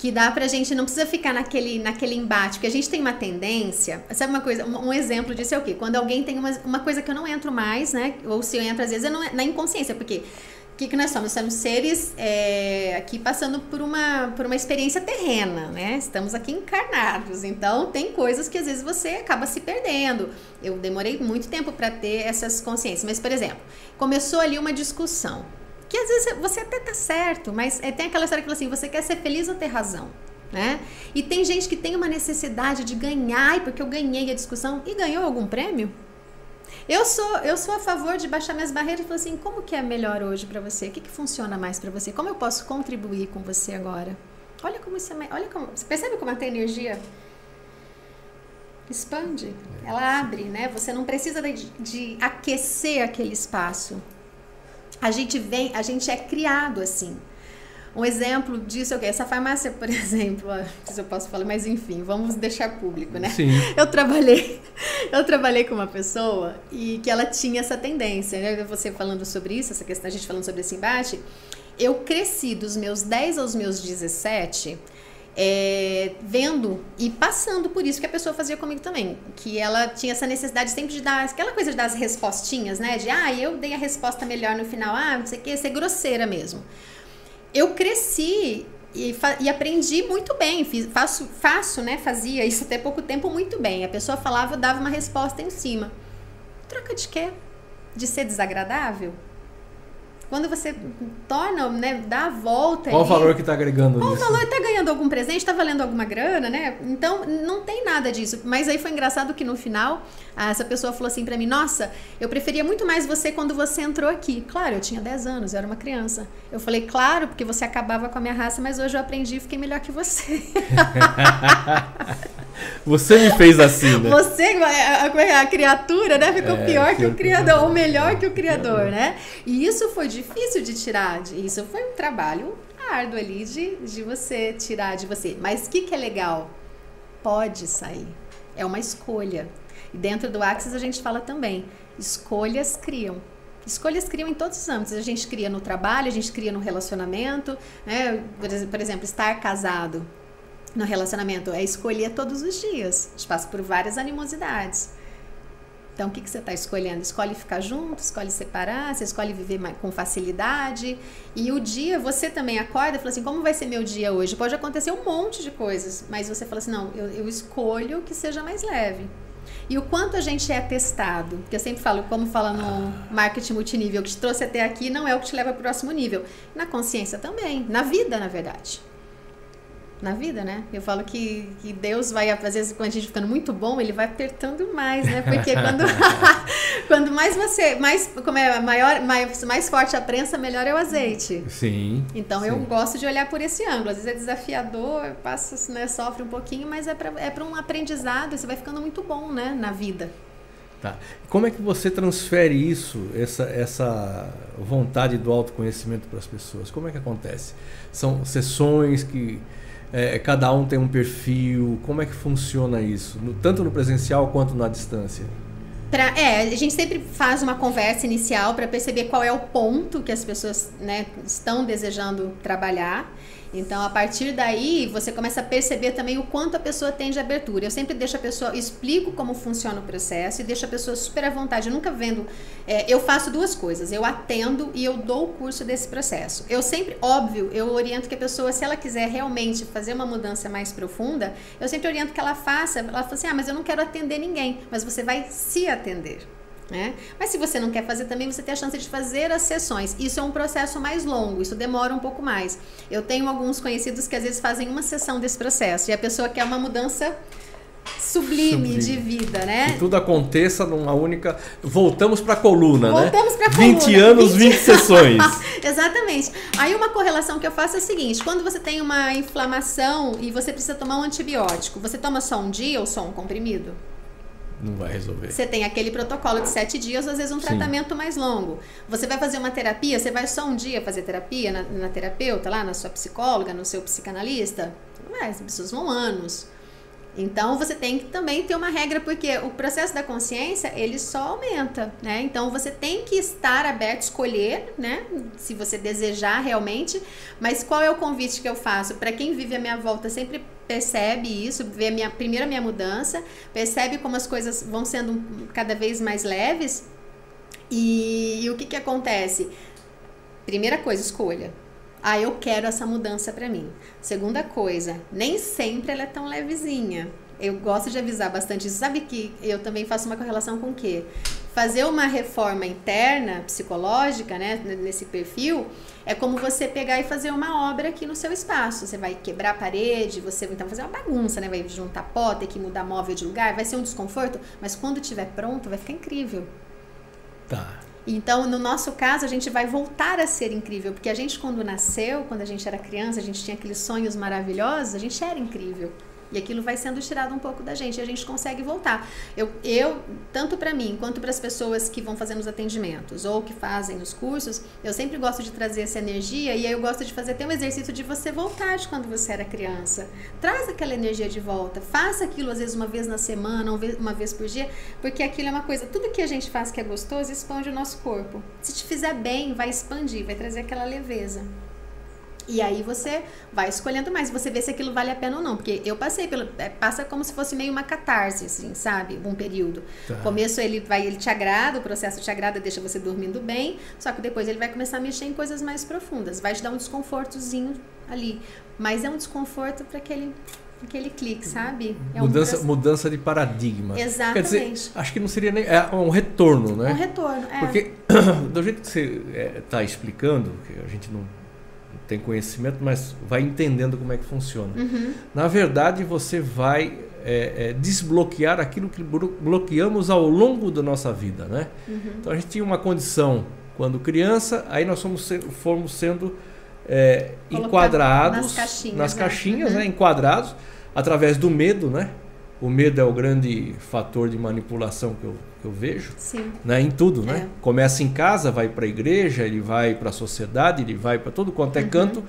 que dá pra gente, não precisa ficar naquele, naquele embate, porque a gente tem uma tendência, sabe uma coisa, um, um exemplo disso é o quê? Quando alguém tem uma, uma coisa que eu não entro mais, né, ou se eu entro às vezes é na inconsciência, porque o que, que nós somos? Nós somos seres é, aqui passando por uma, por uma experiência terrena, né? Estamos aqui encarnados, então tem coisas que às vezes você acaba se perdendo. Eu demorei muito tempo para ter essas consciências, mas por exemplo, começou ali uma discussão, que às vezes você até tá certo, mas é, tem aquela história que fala assim, você quer ser feliz ou ter razão? Né? E tem gente que tem uma necessidade de ganhar, porque eu ganhei a discussão e ganhou algum prêmio. Eu sou, eu sou a favor de baixar minhas barreiras e falar assim, como que é melhor hoje para você? O que, que funciona mais para você? Como eu posso contribuir com você agora? Olha como isso é, olha como, você percebe como a energia expande, ela abre, né? Você não precisa de, de aquecer aquele espaço. A gente vem, a gente é criado assim. Um exemplo disso é o quê? Essa farmácia, por exemplo, não sei se eu posso falar, mas enfim, vamos deixar público, né? Sim. Eu trabalhei, eu trabalhei com uma pessoa e que ela tinha essa tendência, né? Você falando sobre isso, essa questão, a gente falando sobre esse embate, eu cresci dos meus 10 aos meus 17 é, vendo e passando por isso que a pessoa fazia comigo também. Que ela tinha essa necessidade sempre de dar aquela coisa de dar as respostinhas, né? De ah, eu dei a resposta melhor no final, ah, não sei o que, ser grosseira mesmo. Eu cresci e, e, aprendi muito bem, fiz, faço, faço, né? Fazia isso até pouco tempo muito bem. A pessoa falava, eu dava uma resposta em cima. Troca de quê? De ser desagradável? Quando você torna, né, dá a volta. Qual ali, o valor que está agregando Qual nisso? o valor? Está ganhando algum presente? Está valendo alguma grana, né? Então, não tem nada disso. Mas aí foi engraçado que no final, essa pessoa falou assim para mim: Nossa, eu preferia muito mais você quando você entrou aqui. Claro, eu tinha 10 anos, eu era uma criança. Eu falei: Claro, porque você acabava com a minha raça, mas hoje eu aprendi e fiquei melhor que você. Você me fez assim, né? Você, a, a, a criatura, né? Ficou é, pior que o criador, ou melhor que o criador, né? E isso foi difícil de tirar. Isso foi um trabalho árduo ali de, de você tirar de você. Mas o que, que é legal? Pode sair. É uma escolha. E dentro do Axis a gente fala também: escolhas criam. Escolhas criam em todos os âmbitos. A gente cria no trabalho, a gente cria no relacionamento. Né? Por exemplo, estar casado no relacionamento é escolher todos os dias. A gente passa por várias animosidades. Então, o que, que você está escolhendo? Escolhe ficar junto, escolhe separar, você escolhe viver com facilidade. E o dia, você também acorda e fala assim: como vai ser meu dia hoje? Pode acontecer um monte de coisas, mas você fala assim: não, eu, eu escolho que seja mais leve. E o quanto a gente é testado, porque eu sempre falo, como fala no marketing multinível, o que te trouxe até aqui não é o que te leva para o próximo nível. Na consciência também, na vida, na verdade na vida, né? Eu falo que, que Deus vai, às vezes, quando a gente ficando muito bom, ele vai apertando mais, né? Porque quando, quando mais você, mais, como é maior, mais, mais forte a prensa, melhor é o azeite. Sim. Então sim. eu gosto de olhar por esse ângulo. Às vezes é desafiador, passa, né, sofre um pouquinho, mas é para é um aprendizado, você vai ficando muito bom, né, na vida. Tá. Como é que você transfere isso, essa, essa vontade do autoconhecimento para as pessoas? Como é que acontece? São sessões que é, cada um tem um perfil? Como é que funciona isso? No, tanto no presencial quanto na distância? Pra, é, a gente sempre faz uma conversa inicial para perceber qual é o ponto que as pessoas né, estão desejando trabalhar. Então, a partir daí, você começa a perceber também o quanto a pessoa tem de abertura. Eu sempre deixo a pessoa, explico como funciona o processo e deixo a pessoa super à vontade. Eu nunca vendo. É, eu faço duas coisas. Eu atendo e eu dou o curso desse processo. Eu sempre, óbvio, eu oriento que a pessoa, se ela quiser realmente fazer uma mudança mais profunda, eu sempre oriento que ela faça. Ela fala assim: ah, mas eu não quero atender ninguém. Mas você vai se atender. Né? Mas se você não quer fazer também, você tem a chance de fazer as sessões. Isso é um processo mais longo, isso demora um pouco mais. Eu tenho alguns conhecidos que às vezes fazem uma sessão desse processo e a pessoa quer uma mudança sublime, sublime. de vida, né? Que tudo aconteça numa única. Voltamos para a coluna, Voltamos né? Voltamos para a coluna. 20 anos, 20, 20 sessões. Exatamente. Aí uma correlação que eu faço é a seguinte: quando você tem uma inflamação e você precisa tomar um antibiótico, você toma só um dia ou só um comprimido? Não vai resolver. Você tem aquele protocolo de sete dias, às vezes um tratamento Sim. mais longo. Você vai fazer uma terapia, você vai só um dia fazer terapia na, na terapeuta, lá na sua psicóloga, no seu psicanalista? É, as pessoas vão anos. Então você tem que também ter uma regra porque o processo da consciência ele só aumenta, né? Então você tem que estar aberto, escolher, né? Se você desejar realmente. Mas qual é o convite que eu faço para quem vive a minha volta sempre percebe isso, vê a minha primeira minha mudança, percebe como as coisas vão sendo cada vez mais leves. E, e o que que acontece? Primeira coisa, escolha. Ah, eu quero essa mudança para mim. Segunda coisa, nem sempre ela é tão levezinha. Eu gosto de avisar bastante. Sabe que eu também faço uma correlação com o quê? Fazer uma reforma interna, psicológica, né, nesse perfil, é como você pegar e fazer uma obra aqui no seu espaço. Você vai quebrar a parede, você vai então fazer uma bagunça, né? Vai juntar pó, ter que mudar móvel de lugar, vai ser um desconforto, mas quando estiver pronto, vai ficar incrível. Tá. Então, no nosso caso, a gente vai voltar a ser incrível, porque a gente, quando nasceu, quando a gente era criança, a gente tinha aqueles sonhos maravilhosos, a gente era incrível. E aquilo vai sendo tirado um pouco da gente e a gente consegue voltar. Eu, eu tanto para mim quanto para as pessoas que vão fazendo os atendimentos ou que fazem os cursos, eu sempre gosto de trazer essa energia e aí eu gosto de fazer até um exercício de você voltar de quando você era criança. Traz aquela energia de volta. Faça aquilo às vezes uma vez na semana, uma vez por dia, porque aquilo é uma coisa, tudo que a gente faz que é gostoso expande o nosso corpo. Se te fizer bem, vai expandir, vai trazer aquela leveza. E aí você vai escolhendo mais, você vê se aquilo vale a pena ou não. Porque eu passei pelo. é, Passa como se fosse meio uma catarse, assim, sabe? Um período. Tá. Começo ele vai, ele te agrada, o processo te agrada, deixa você dormindo bem. Só que depois ele vai começar a mexer em coisas mais profundas. Vai te dar um desconfortozinho ali. Mas é um desconforto para aquele, aquele clique, sabe? É um mudança, processo- mudança de paradigma. Quer Exatamente. dizer, acho que não seria nem. É um retorno, né? Um retorno. É. Porque, do jeito que você está explicando, que a gente não tem conhecimento, mas vai entendendo como é que funciona. Uhum. Na verdade, você vai é, é, desbloquear aquilo que blo- bloqueamos ao longo da nossa vida, né? Uhum. Então a gente tinha uma condição quando criança, aí nós fomos, fomos sendo é, enquadrados nas caixinhas, nas né? caixinhas, Uhum. né? enquadrados através do medo, né? O medo é o grande fator de manipulação que eu, eu vejo Sim. né, em tudo, É. né? Começa em casa, vai para a igreja, ele vai para a sociedade, ele vai para todo quanto é Uhum. canto.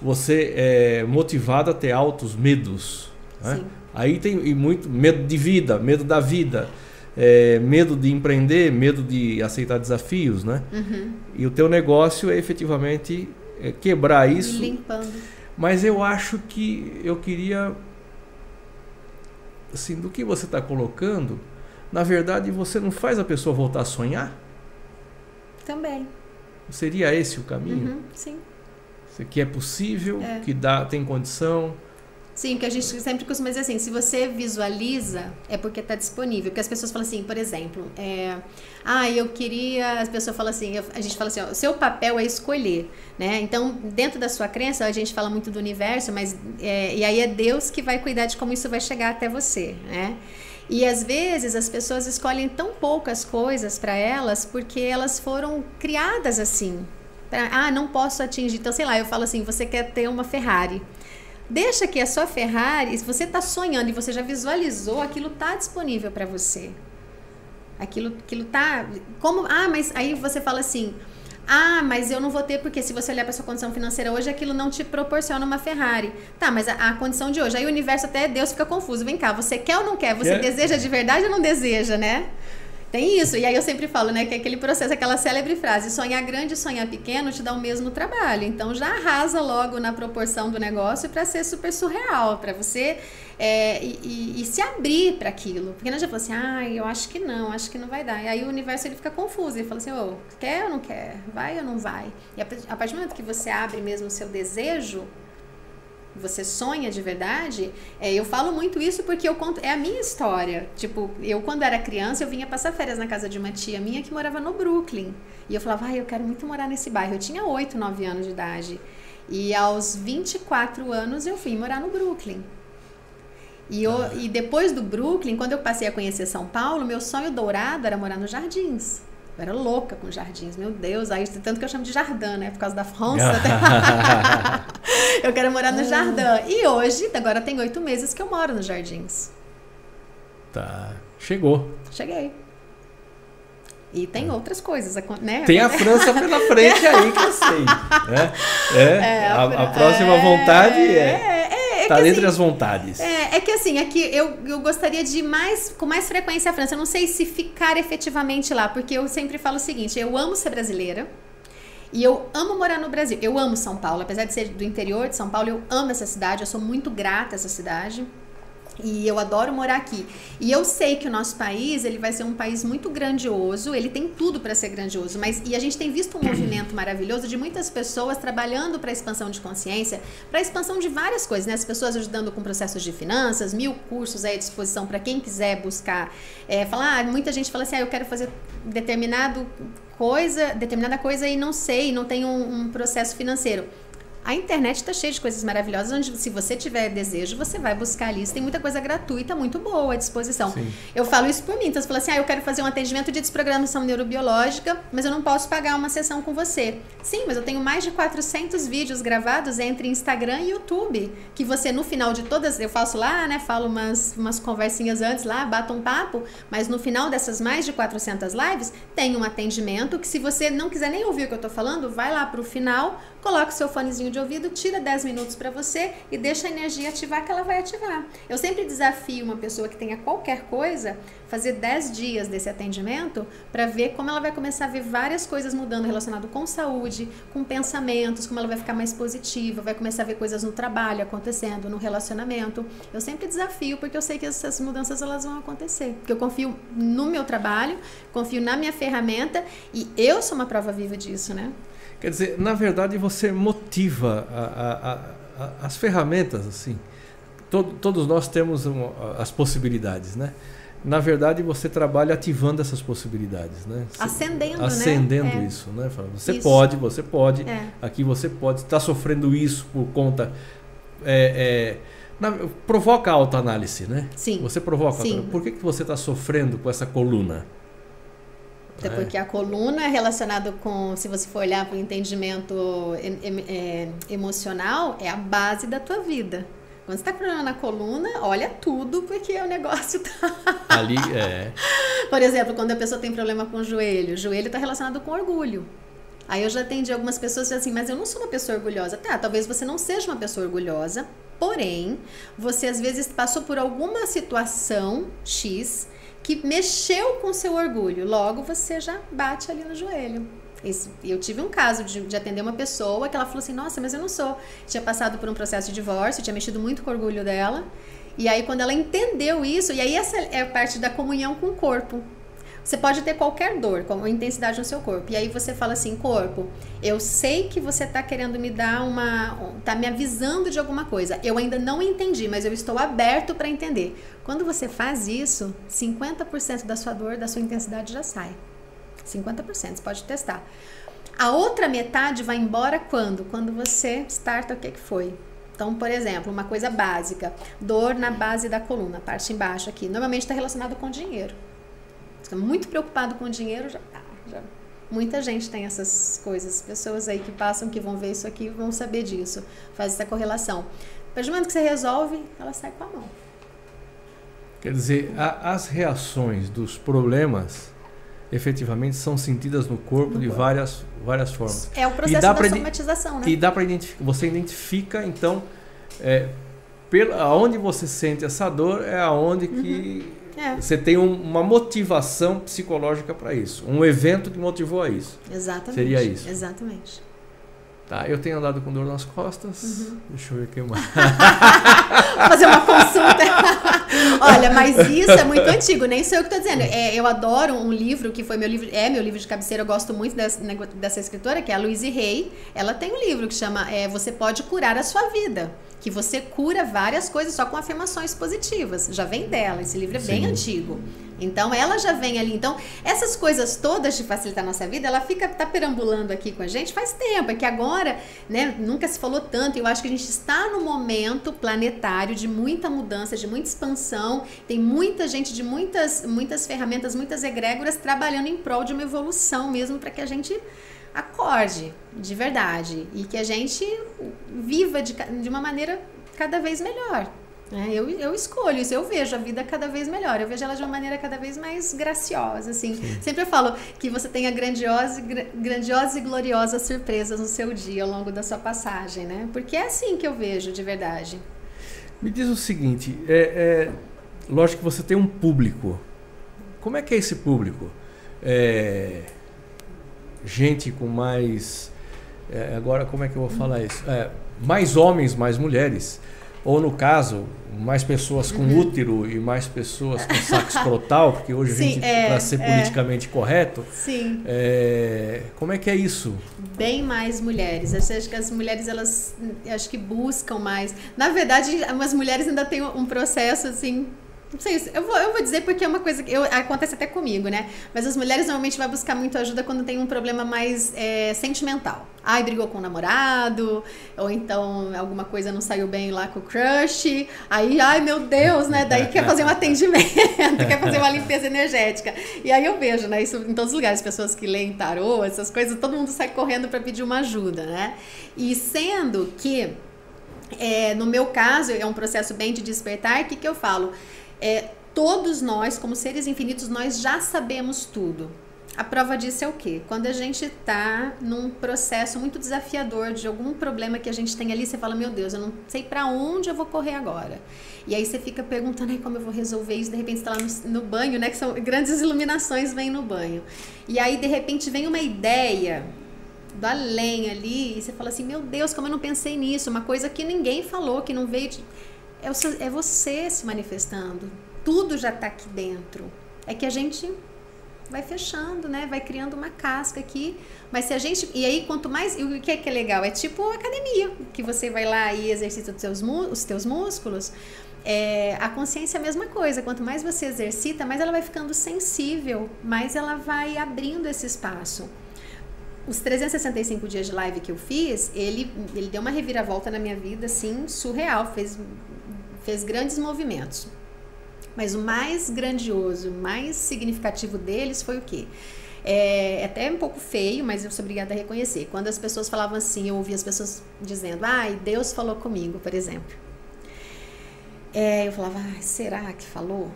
Você é motivado a ter altos medos. Né? Aí tem e muito medo de vida, medo da vida, é, medo de empreender, medo de aceitar desafios, né? Uhum. E o teu negócio é efetivamente é, quebrar isso. Limpando. Mas eu acho que eu queria, assim, do que você está colocando, na verdade você não faz a pessoa voltar a sonhar? Também. Seria esse o caminho? Uhum. Sim. Que é possível, É. que dá, tem condição. Sim, que a gente sempre costuma dizer assim, se você visualiza, é porque está disponível. Porque as pessoas falam assim, por exemplo, é, ah, eu queria, as pessoas falam assim, eu- a gente fala assim, ó, o seu papel é escolher, né? Então, dentro da sua crença, a gente fala muito do universo, mas é, e aí é Deus que vai cuidar de como isso vai chegar até você, né? E às vezes as pessoas escolhem tão poucas coisas para elas porque elas foram criadas assim. Pra- ah, não posso atingir. Então, sei lá, eu falo assim, você quer ter uma Ferrari. Deixa que a sua Ferrari, se você está sonhando e você já visualizou, aquilo está disponível para você. Aquilo, aquilo tá. Como, ah, mas aí você fala assim: ah, mas eu não vou ter, porque se você olhar para sua condição financeira hoje, aquilo não te proporciona uma Ferrari. Tá, mas a, a condição de hoje, aí o universo até Deus fica confuso. Vem cá, você quer ou não quer? Você Quer. deseja de verdade ou não deseja, né? Tem isso. E aí eu sempre falo, né, que é aquele processo, aquela célebre frase, sonhar grande e sonhar pequeno te dá o mesmo trabalho. Então já arrasa logo na proporção do negócio para ser super surreal, para você é, e, e- e se abrir para aquilo. Porque não já falou assim, ah, eu acho que não, acho que não vai dar. E aí o universo ele fica confuso, ele fala assim, ô, quer ou não quer? Vai ou não vai? E a partir do momento que você abre mesmo o seu desejo, você sonha de verdade, é, eu falo muito isso porque eu conto, é a minha história. Tipo, eu quando era criança, eu vinha passar férias na casa de uma tia minha que morava no Brooklyn. E eu falava, ai, eu quero muito morar nesse bairro. Eu tinha 8, 9 anos de idade. E aos 24 anos eu fui morar no Brooklyn. E, eu, e depois do Brooklyn, quando eu passei a conhecer São Paulo, meu sonho dourado era morar nos Jardins. Eu era louca com jardins, meu Deus. Aí, tanto que eu chamo de jardim, né? Por causa da França. eu quero morar no jardim. E hoje, agora tem oito meses que eu moro nos jardins. Tá. Chegou. Cheguei. E tem outras coisas, né? Tem a França pela frente aí que eu sei. Né? É, a, a Fra- próxima vontade é. É, é, é Tá que, entre assim, as vontades. É, é que assim, aqui eu, eu gostaria de ir mais, com mais frequência à França. Eu não sei se ficar efetivamente lá, porque eu sempre falo o seguinte: eu amo ser brasileira. E eu amo morar no Brasil. Eu amo São Paulo. Apesar de ser do interior de São Paulo, eu amo essa cidade. Eu sou muito grata a essa cidade. E eu adoro morar aqui. E eu sei que o nosso país, ele vai ser um país muito grandioso, ele tem tudo para ser grandioso, mas e a gente tem visto um movimento maravilhoso de muitas pessoas trabalhando para a expansão de consciência, para a expansão de várias coisas, né? As pessoas ajudando com processos de finanças, mil cursos aí à disposição para quem quiser buscar. É, falar, ah, muita gente fala assim, ah, eu quero fazer determinado coisa, determinada coisa e não sei, não tenho um, um processo financeiro. A internet está cheia de coisas maravilhosas, onde se você tiver desejo, você vai buscar ali. Tem muita coisa gratuita, muito boa à disposição. Sim. Eu falo isso por mim. Então, você fala assim, ah, eu quero fazer um atendimento de desprogramação neurobiológica, mas eu não posso pagar uma sessão com você. Sim, mas eu tenho mais de 400 vídeos gravados entre Instagram e YouTube, que você, no final de todas, eu faço lá, né, falo umas, umas conversinhas antes lá, bato um papo, mas no final dessas mais de 400 lives, tem um atendimento que se você não quiser nem ouvir o que eu tô falando, vai lá pro final, coloca o seu fonezinho de ouvido, tira 10 minutos para você e deixa a energia ativar que ela vai ativar. Eu sempre desafio uma pessoa que tenha qualquer coisa fazer 10 dias desse atendimento para ver como ela vai começar a ver várias coisas mudando relacionado com saúde, com pensamentos, como ela vai ficar mais positiva, vai começar a ver coisas no trabalho acontecendo, no relacionamento. Eu sempre desafio porque eu sei que essas mudanças elas vão acontecer, porque eu confio no meu trabalho, confio na minha ferramenta e eu sou uma prova viva disso, né? Quer dizer, na verdade você motiva a, a, a, as ferramentas assim. Todo, todos nós temos as possibilidades, né? na verdade você trabalha ativando essas possibilidades, né? Acendendo, Acendendo né? isso, né? Você isso. pode, você pode. É. Aqui você pode estar tá sofrendo isso por conta é, é, na, provoca autoanálise, né? Sim. Você provoca. Sim. Por que, que você está sofrendo com essa coluna? Até é. porque a coluna é relacionada com, se você for olhar para o entendimento é, emocional, é a base da tua vida. Quando você está com problema na coluna, olha tudo, porque o negócio tá. Ali é. Por exemplo, quando a pessoa tem problema com o joelho, o joelho está relacionado com orgulho. Aí eu já atendi algumas pessoas que assim, mas eu não sou uma pessoa orgulhosa. Tá, talvez você não seja uma pessoa orgulhosa, porém, você às vezes passou por alguma situação X que mexeu com seu orgulho. Logo você já bate ali no joelho. Esse, eu tive um caso de, de, atender uma pessoa que ela falou assim: Nossa, mas eu não sou. Tinha passado por um processo de divórcio, tinha mexido muito com o orgulho dela. E aí, quando ela entendeu isso, e aí essa é a parte da comunhão com o corpo. Você pode ter qualquer dor, com intensidade no seu corpo. E aí você fala assim, corpo, eu sei que você está querendo me dar uma, tá me avisando de alguma coisa. Eu ainda não entendi, mas eu estou aberto para entender. Quando você faz isso, 50% da sua dor, da sua intensidade já sai. 50%, você pode testar. A outra metade vai embora quando? Quando você starta o que, que foi. Então, por exemplo, uma coisa básica, dor na base da coluna, parte embaixo aqui, normalmente está relacionado com dinheiro. Fica muito preocupado com dinheiro, já, já, muita gente tem essas coisas, pessoas aí que passam, que vão ver isso aqui, vão saber disso, faz essa correlação. Do momento que você resolve, ela sai com a mão. Quer dizer, a, as reações dos problemas efetivamente são sentidas no corpo no de corpo. várias, várias formas. É o processo da somatização, né? E dá para identificar, você identifica então é, pela, aonde você sente essa dor é aonde uhum. É. você tem um, uma motivação psicológica para isso, um evento que motivou a isso. Exatamente. Seria isso. Exatamente. Tá, eu tenho andado com dor nas costas. Uhum. Deixa eu ver quem mais. Fazer uma consulta. Olha, mas isso é muito antigo, nem sou eu que estou dizendo. É, eu adoro um livro que foi meu livro, é meu livro de cabeceira, eu gosto muito dessa, dessa escritora, que é a Louise Hay. Ela tem um livro que chama é, Você Pode Curar a Sua Vida que você cura várias coisas só com afirmações positivas. Já vem dela, esse livro é Sim. bem antigo. Então ela já vem ali. Então, essas coisas todas de facilitar a nossa vida, ela fica tá perambulando aqui com a gente faz tempo. É que agora, né, nunca se falou tanto. Eu acho que a gente está no momento planetário de muita mudança, de muita expansão. Tem muita gente de muitas, muitas ferramentas, muitas egrégoras trabalhando em prol de uma evolução mesmo para que a gente acorde de verdade e que a gente viva de, de uma maneira cada vez melhor. É, eu, eu escolho isso, eu vejo a vida cada vez melhor, eu vejo ela de uma maneira cada vez mais graciosa, assim. Sim. Sempre eu falo que você tenha grandiosas, grandiosas e gloriosas surpresas no seu dia, ao longo da sua passagem, né? Porque é assim que eu vejo de verdade. Me diz o seguinte, é, é lógico que você tem um público. Como é que é esse público? É, gente com mais. É, agora, como é que eu vou falar isso? É, mais homens, mais mulheres. Ou, no caso, mais pessoas com uhum. útero e mais pessoas com saco escrotal, porque hoje Sim, a gente, é, para ser é. politicamente correto. Sim. É, como é que é isso? Bem mais mulheres. Eu acho que as mulheres, elas acho que buscam mais. Na verdade, as mulheres ainda têm um processo assim não sei, eu vou, eu vou dizer porque é uma coisa que eu, acontece até comigo, né? Mas as mulheres normalmente vão buscar muito ajuda quando tem um problema mais é, sentimental. Ai, brigou com o namorado, ou então alguma coisa não saiu bem lá com o crush. Aí, ai meu Deus, né? Daí quer fazer um atendimento, quer fazer uma limpeza energética. E aí eu vejo, né? Isso em todos os lugares, pessoas que leem tarô, essas coisas, todo mundo sai correndo para pedir uma ajuda, né? E sendo que, é, no meu caso, é um processo bem de despertar, o que, que eu falo? É, todos nós, como seres infinitos, nós já sabemos tudo. A prova disso é o quê? Quando a gente está num processo muito desafiador de algum problema que a gente tem ali, você fala: Meu Deus, eu não sei para onde eu vou correr agora. E aí você fica perguntando: como eu vou resolver isso? De repente você está lá no, no, banho, né? Que são grandes iluminações vêm no banho. E aí de repente vem uma ideia do além ali e você fala assim: Meu Deus, como eu não pensei nisso? Uma coisa que ninguém falou, que não veio. De... É, é você se manifestando. Tudo já está aqui dentro. É que a gente vai fechando, né? Vai criando uma casca aqui. Mas se a gente. E aí, quanto mais. E o que é que é legal? É tipo academia, que você vai lá e exercita os teus, os teus músculos. É, a consciência é a mesma coisa. Quanto mais você exercita, mais ela vai ficando sensível, mais ela vai abrindo esse espaço. Os 365 dias de live que eu fiz, ele, ele deu uma reviravolta na minha vida, assim, surreal. Fez, fez grandes movimentos. Mas o mais grandioso, o mais significativo deles foi o quê? É, é até um pouco feio, mas eu sou obrigada a reconhecer. Quando as pessoas falavam assim, eu ouvia as pessoas dizendo, ai, Deus falou comigo, por exemplo. É, eu falava, ah, será que falou?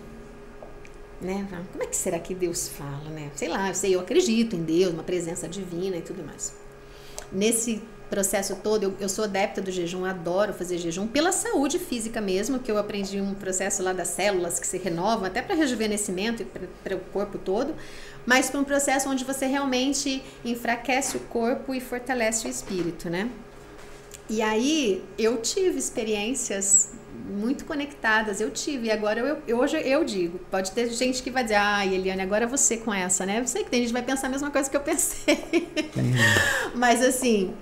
Né? Como é que será que Deus fala, né? Sei lá, eu sei, eu acredito em Deus, uma presença divina e tudo mais. Nesse processo todo, eu, eu sou adepta do jejum, adoro fazer jejum, pela saúde física mesmo, que eu aprendi um processo lá das células que se renovam, até para rejuvenescimento e para o corpo todo, mas para um processo onde você realmente enfraquece o corpo e fortalece o espírito, né? E aí eu tive experiências muito conectadas, eu tive, e agora eu, eu, hoje eu digo, pode ter gente que vai dizer, ai Eliane, agora você com essa, né? Eu sei que tem gente que vai pensar a mesma coisa que eu pensei. Mas assim,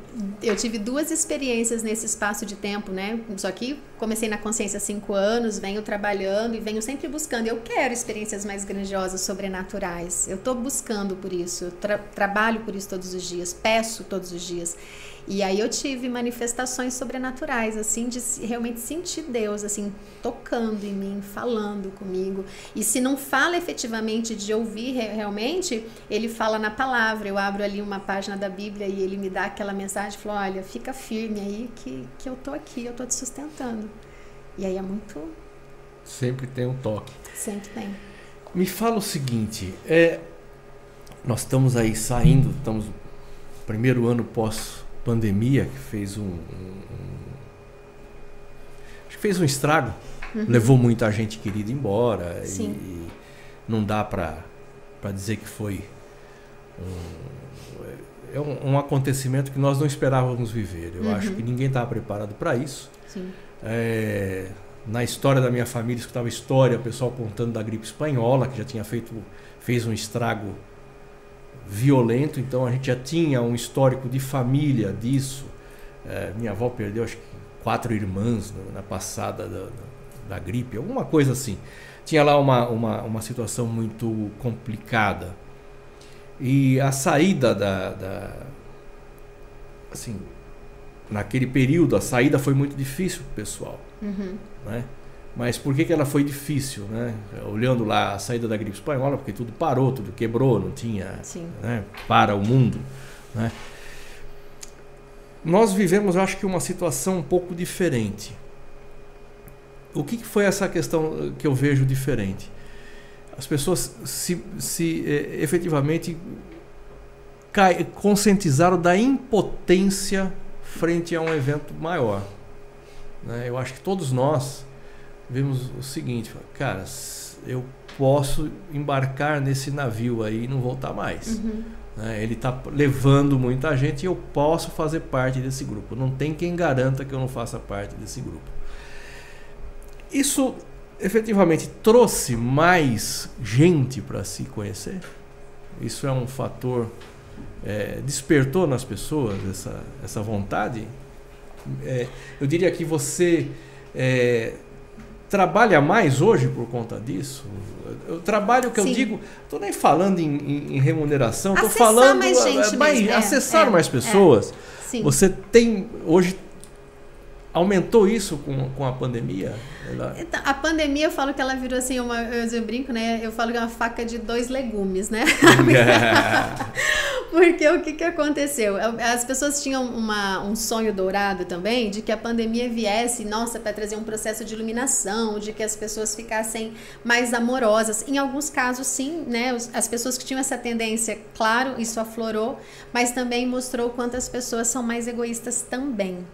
eu tive duas experiências nesse espaço de tempo, né? Só que comecei na consciência há cinco anos, venho trabalhando e venho sempre buscando. Eu quero experiências mais grandiosas, sobrenaturais. Eu estou buscando por isso, eu tra trabalho por isso todos os dias, peço todos os dias. E aí eu tive manifestações sobrenaturais, assim, de realmente sentir Deus, assim, tocando em mim, falando comigo. E se não fala efetivamente de ouvir realmente, ele fala na palavra. Eu abro ali uma página da Bíblia e ele me dá aquela mensagem, falou, olha, fica firme aí que, que eu tô aqui, eu tô te sustentando. E aí é muito... Sempre tem um toque. Sempre tem. Me fala o seguinte, é, nós estamos aí saindo, estamos primeiro ano pós pandemia que fez um, um, um acho que fez um estrago, uhum. levou muita gente querida embora e, e, não dá para dizer que foi um, é um, um, acontecimento que nós não esperávamos viver. Eu uhum. acho que ninguém estava preparado para isso. É, na história da minha família, escutava história, o pessoal contando da gripe espanhola, que já tinha feito, fez um estrago violento, então a gente já tinha um histórico de família disso. É, minha avó perdeu acho que quatro irmãs na passada da, da, gripe, alguma coisa assim. Tinha lá uma, uma, uma situação muito complicada. E a saída da, da assim, naquele período, a saída foi muito difícil para o pessoal. Uhum. Né? Mas por que, que ela foi difícil, né? Olhando lá a saída da gripe espanhola, porque tudo parou, tudo quebrou, não tinha né? para o mundo, né? Nós vivemos, eu acho que uma situação um pouco diferente. O que, que foi essa questão que eu vejo diferente? As pessoas se, se eh, efetivamente cai, conscientizaram da impotência frente a um evento maior. Né? Eu acho que todos nós vimos o seguinte, cara, eu posso embarcar nesse navio aí e não voltar mais. Uhum. Né? Ele está levando muita gente e eu posso fazer parte desse grupo. Não tem quem garanta que eu não faça parte desse grupo. Isso efetivamente trouxe mais gente para se conhecer. Isso é um fator é, despertou nas pessoas essa, essa vontade. É, eu diria que você é, trabalha mais hoje por conta disso? O trabalho que Sim. eu digo, estou nem falando em, em, em remuneração, estou falando mais gente mais, mesmo. É, acessar é, mais pessoas. É. Você tem hoje aumentou isso com, com a pandemia? Então, a pandemia eu falo que ela virou assim uma eu, eu brinco, né? Eu falo que é uma faca de dois legumes, né? Porque o que, que aconteceu? As pessoas tinham uma, um sonho dourado também de que a pandemia viesse, nossa, para trazer um processo de iluminação, de que as pessoas ficassem mais amorosas. Em alguns casos, sim, né? As pessoas que tinham essa tendência, claro, isso aflorou, mas também mostrou quantas pessoas são mais egoístas também.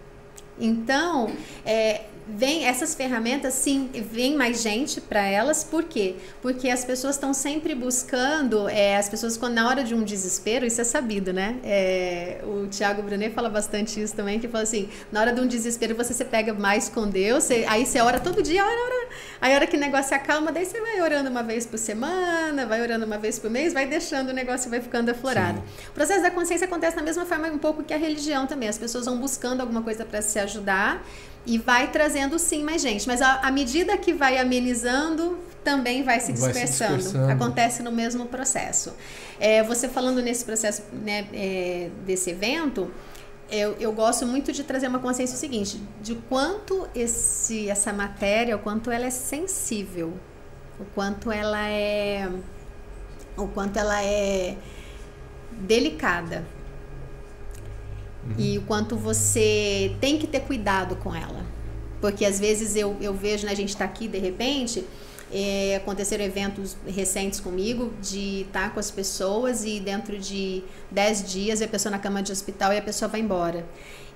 Então, é, vem essas ferramentas, sim, vem mais gente para elas. Por quê? Porque as pessoas estão sempre buscando, é, as pessoas quando na hora de um desespero, isso é sabido, né? É, o Tiago Brunet fala bastante isso também, que fala assim, na hora de um desespero você se pega mais com Deus, você, aí você ora todo dia, ora, ora, aí a hora que o negócio acalma, daí você vai orando uma vez por semana, vai orando uma vez por mês, vai deixando o negócio vai ficando aflorado. Sim. O processo da consciência acontece da mesma forma um pouco que a religião também, as pessoas vão buscando alguma coisa para se ajudar, e vai trazendo sim mais gente. Mas à medida que vai amenizando, também vai se dispersando. Vai se dispersando. Acontece no mesmo processo. É, você falando nesse processo né, é, desse evento, eu, eu, gosto muito de trazer uma consciência seguinte, de quanto esse, essa matéria, o quanto ela é sensível, o quanto ela é, o quanto ela é delicada uhum. e o quanto você tem que ter cuidado com ela. Porque às vezes eu, eu vejo, né, a gente está aqui de repente, é, aconteceram eventos recentes comigo de estar tá com as pessoas e dentro de 10 dias a pessoa na cama de hospital e a pessoa vai embora.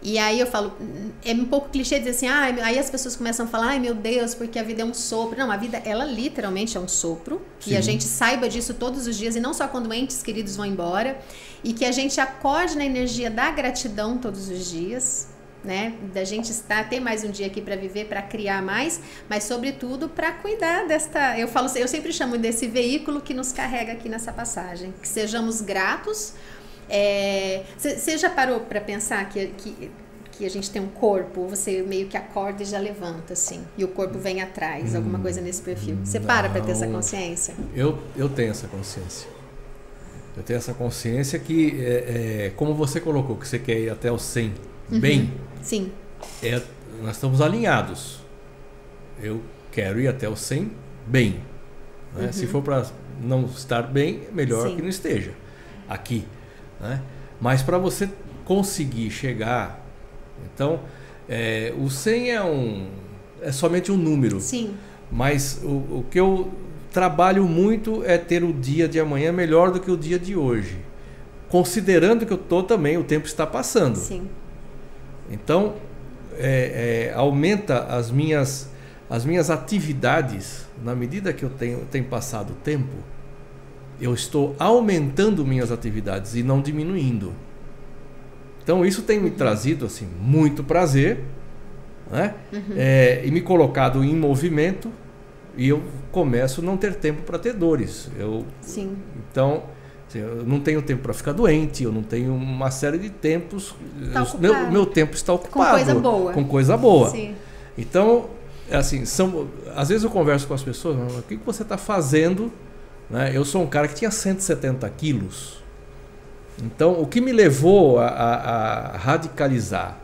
E aí eu falo, é um pouco clichê dizer assim, ah, aí as pessoas começam a falar, ai meu Deus, porque a vida é um sopro. Não, a vida, ela literalmente é um sopro. Sim. E a gente saiba disso todos os dias, e não só quando entes queridos vão embora. E que a gente acorde na energia da gratidão todos os dias, né? Da gente estar, ter mais um dia aqui para viver, para criar mais, mas sobretudo para cuidar desta. Eu falo, eu sempre chamo desse veículo que nos carrega aqui nessa passagem. Que sejamos gratos você é, já parou para pensar que, que, que, a gente tem um corpo, você meio que acorda e já levanta, assim, e o corpo vem atrás, hum, alguma coisa nesse perfil? Você para para ter essa consciência? Eu, eu tenho essa consciência. Eu tenho essa consciência que, é, é, como você colocou, que você quer ir até o 100 uhum, bem. Sim. É, nós estamos alinhados. Eu quero ir até o 100 bem. Né? Uhum. Se for para não estar bem, melhor Sim. que não esteja aqui. Né? Mas para você conseguir chegar, então é, o 100 é um é somente um número. Sim. Mas o, o que eu trabalho muito é ter o dia de amanhã melhor do que o dia de hoje, considerando que eu tô também o tempo está passando. Sim. Então é, é, aumenta as minhas as minhas atividades na medida que eu tenho, tenho passado o tempo eu estou aumentando minhas atividades e não diminuindo. Então isso tem me trazido assim muito prazer, né? Uhum. É, e me colocado em movimento e eu começo a não ter tempo para ter dores. Eu, Sim. Então assim, eu não tenho tempo para ficar doente, eu não tenho uma série de tempos. Tá eu, meu, meu tempo está ocupado com coisa boa. Com coisa boa. Sim. Então assim são às vezes eu converso com as pessoas, o que você está fazendo né? Eu sou um cara que tinha 170 quilos. Então, o que me levou a, a, a radicalizar?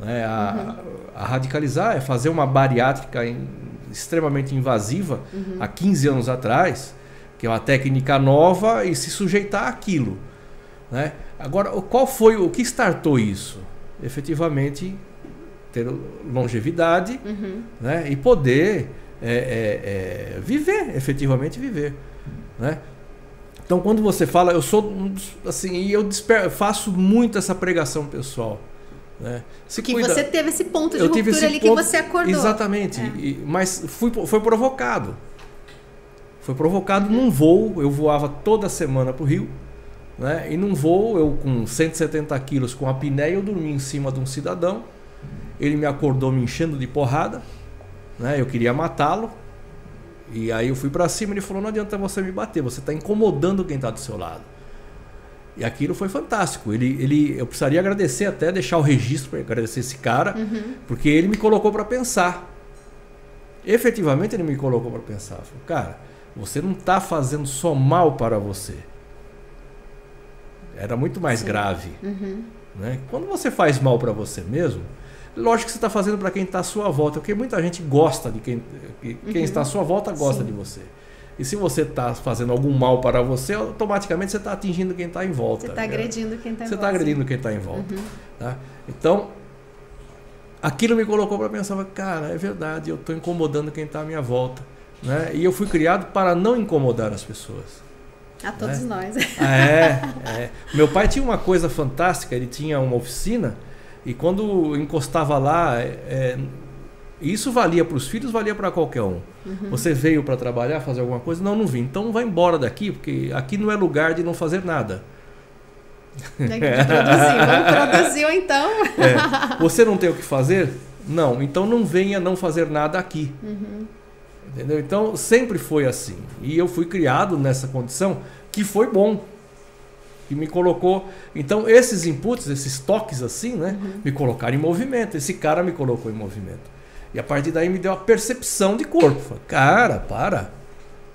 Né? A, uhum. a, radicalizar é fazer uma bariátrica em, extremamente invasiva uhum. há 15 anos atrás, que é uma técnica nova, e se sujeitar àquilo. Né? Agora, qual foi o que startou isso? Efetivamente, ter longevidade uhum. né? e poder é, é, é, viver, efetivamente viver. Né? Então, quando você fala, eu sou assim, e eu faço muito essa pregação pessoal. Né? Se que cuida, você teve esse ponto de ruptura ali ponto, que você acordou. Exatamente, é. e, mas fui, foi provocado. Foi provocado num voo, eu voava toda semana para o Rio, né? e num voo, eu com 170 quilos, com a apneia, eu dormi em cima de um cidadão, ele me acordou me enchendo de porrada, né? eu queria matá-lo, e aí eu fui para cima e ele falou: não adianta você me bater, você está incomodando quem está do seu lado. E aquilo foi fantástico. Ele, ele, eu precisaria agradecer até, deixar o registro para agradecer esse cara, uhum. porque ele me colocou para pensar. Efetivamente ele me colocou para pensar. Falei, cara, você não está fazendo só mal para você. Era muito mais Sim. grave. Uhum. Né? Quando você faz mal para você mesmo, Lógico que você está fazendo para quem está à sua volta, porque muita gente gosta de quem. Quem uhum. está à sua volta gosta Sim. de você. E se você está fazendo algum mal para você, automaticamente você está atingindo quem está em volta. Você está agredindo quem está em você volta. Você está agredindo quem está em volta. Uhum. Tá? Então, aquilo me colocou para pensar, cara, é verdade, eu estou incomodando quem está à minha volta. Né? E eu fui criado para não incomodar as pessoas. A todos né? nós. É, é. Meu pai tinha uma coisa fantástica, ele tinha uma oficina e quando encostava lá, é, é isso valia para os filhos, valia para qualquer um. Uhum. Você veio para trabalhar, fazer alguma coisa? Não, não vim. Então vai embora daqui, porque aqui não é lugar de não fazer nada. Tem que produzir. Vamos produzir então. É. Você não tem o que fazer? Não. Então não venha não fazer nada aqui. Uhum. Entendeu? Então sempre foi assim. E eu fui criado nessa condição que foi bom. Que me colocou. Então esses inputs, esses toques assim, né? Uhum. Me colocaram em movimento. Esse cara me colocou em movimento. E a partir daí me deu a percepção de corpo. Falei, cara, para.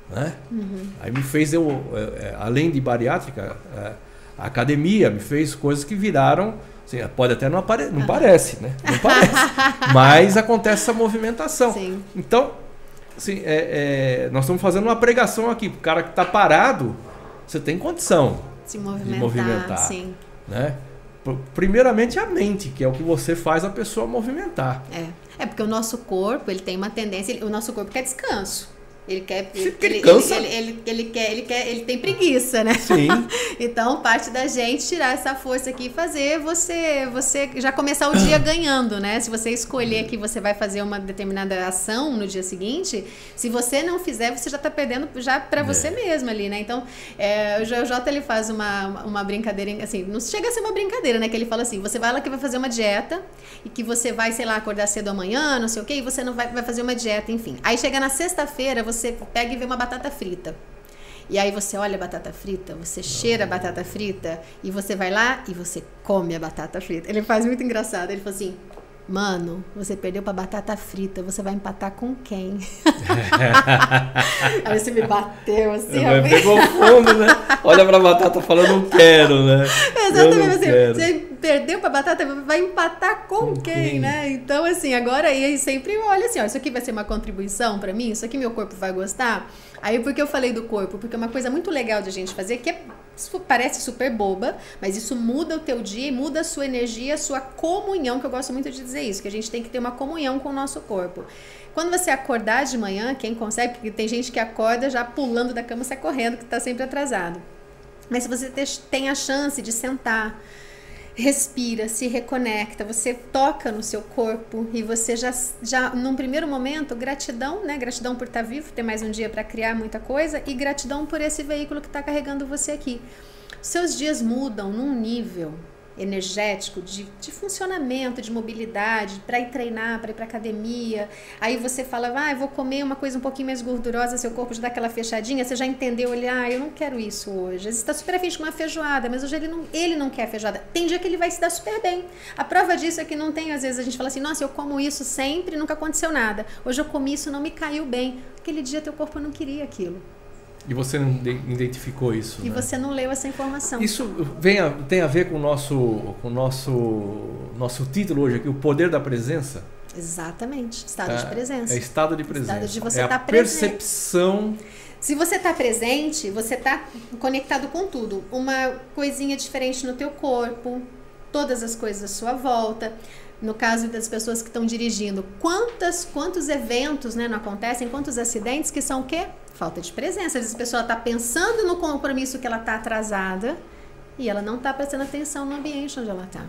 Né? Uhum. Aí me fez eu, é, é, além de bariátrica, é, a academia me fez coisas que viraram. Assim, pode até não, apare não parece, né? Não parece. mas acontece essa movimentação. Sim. Então, assim, é, é, nós estamos fazendo uma pregação aqui. O cara que está parado, você tem condição Se movimentar, movimentar. Sim. Né? Primeiramente a mente, que é o que você faz a pessoa movimentar. É. É porque o nosso corpo, ele tem uma tendência, o nosso corpo quer descanso. Ele quer. Ele, ele, cansa. Ele, ele, ele, quer, ele quer, ele tem preguiça, né? Sim. então, parte da gente tirar essa força aqui e fazer você, você já começar o dia ganhando, né? Se você escolher que você vai fazer uma determinada ação no dia seguinte, se você não fizer, você já está perdendo já para é. você mesmo ali, né? Então, é, o Jota ele faz uma, uma brincadeira, assim, não chega a ser uma brincadeira, né? Que ele fala assim: você vai lá que vai fazer uma dieta e que você vai, sei lá, acordar cedo amanhã, não sei o quê, e você não vai, vai fazer uma dieta, enfim. Aí chega na sexta-feira, você você pega e vê uma batata frita. E aí você olha a batata frita, você cheira a batata frita e você vai lá e você come a batata frita. Ele faz muito engraçado. Ele fala assim: Mano, você perdeu pra batata frita, você vai empatar com quem? aí você me bateu assim. É, pegou fundo, né? Olha pra batata falando, não quero, né? Exatamente assim. Quero. Você perdeu pra batata, vai empatar com, quem, quem, né? Então, assim, agora aí sempre olha assim, ó, isso aqui vai ser uma contribuição para mim, isso aqui meu corpo vai gostar. Aí por que eu falei do corpo? Porque é uma coisa muito legal de a gente fazer, que é, parece super boba, mas isso muda o teu dia, muda a sua energia, a sua comunhão, que eu gosto muito de dizer isso, que a gente tem que ter uma comunhão com o nosso corpo. Quando você acordar de manhã, quem consegue, porque tem gente que acorda já pulando da cama, sai correndo, que está sempre atrasado. Mas se você tem a chance de sentar, respira, se reconecta, você toca no seu corpo e você já, já num primeiro momento, gratidão, né? Gratidão por estar vivo, ter mais um dia para criar muita coisa e gratidão por esse veículo que está carregando você aqui. Seus dias mudam num nível energético, de, de funcionamento, de mobilidade, para ir treinar, para ir para academia. Aí você fala, ah, eu vou comer uma coisa um pouquinho mais gordurosa, seu corpo já dá aquela fechadinha, você já entendeu, ele, ah, eu não quero isso hoje. Vezes está super afim de uma feijoada, mas hoje ele não, ele não quer feijoada. Tem dia que ele vai se dar super bem. A prova disso é que não tem, às vezes a gente fala assim, nossa, eu como isso sempre, nunca aconteceu nada. Hoje eu comi isso, não me caiu bem. Aquele dia teu corpo não queria aquilo. E você não identificou isso. E né? você não leu essa informação. Isso vem a, tem a ver com o nosso, com nosso, nosso título hoje aqui, o poder da presença. Exatamente, estado é, de presença. É estado de presença. Estado de você é tá a percepção. Se você está presente, você está conectado com tudo. Uma coisinha diferente no teu corpo, todas as coisas à sua volta no caso das pessoas que estão dirigindo, quantas, quantos eventos né, não acontecem, quantos acidentes que são o quê? Falta de presença. Às vezes a pessoa está pensando no compromisso que ela está atrasada e ela não está prestando atenção no ambiente onde ela está.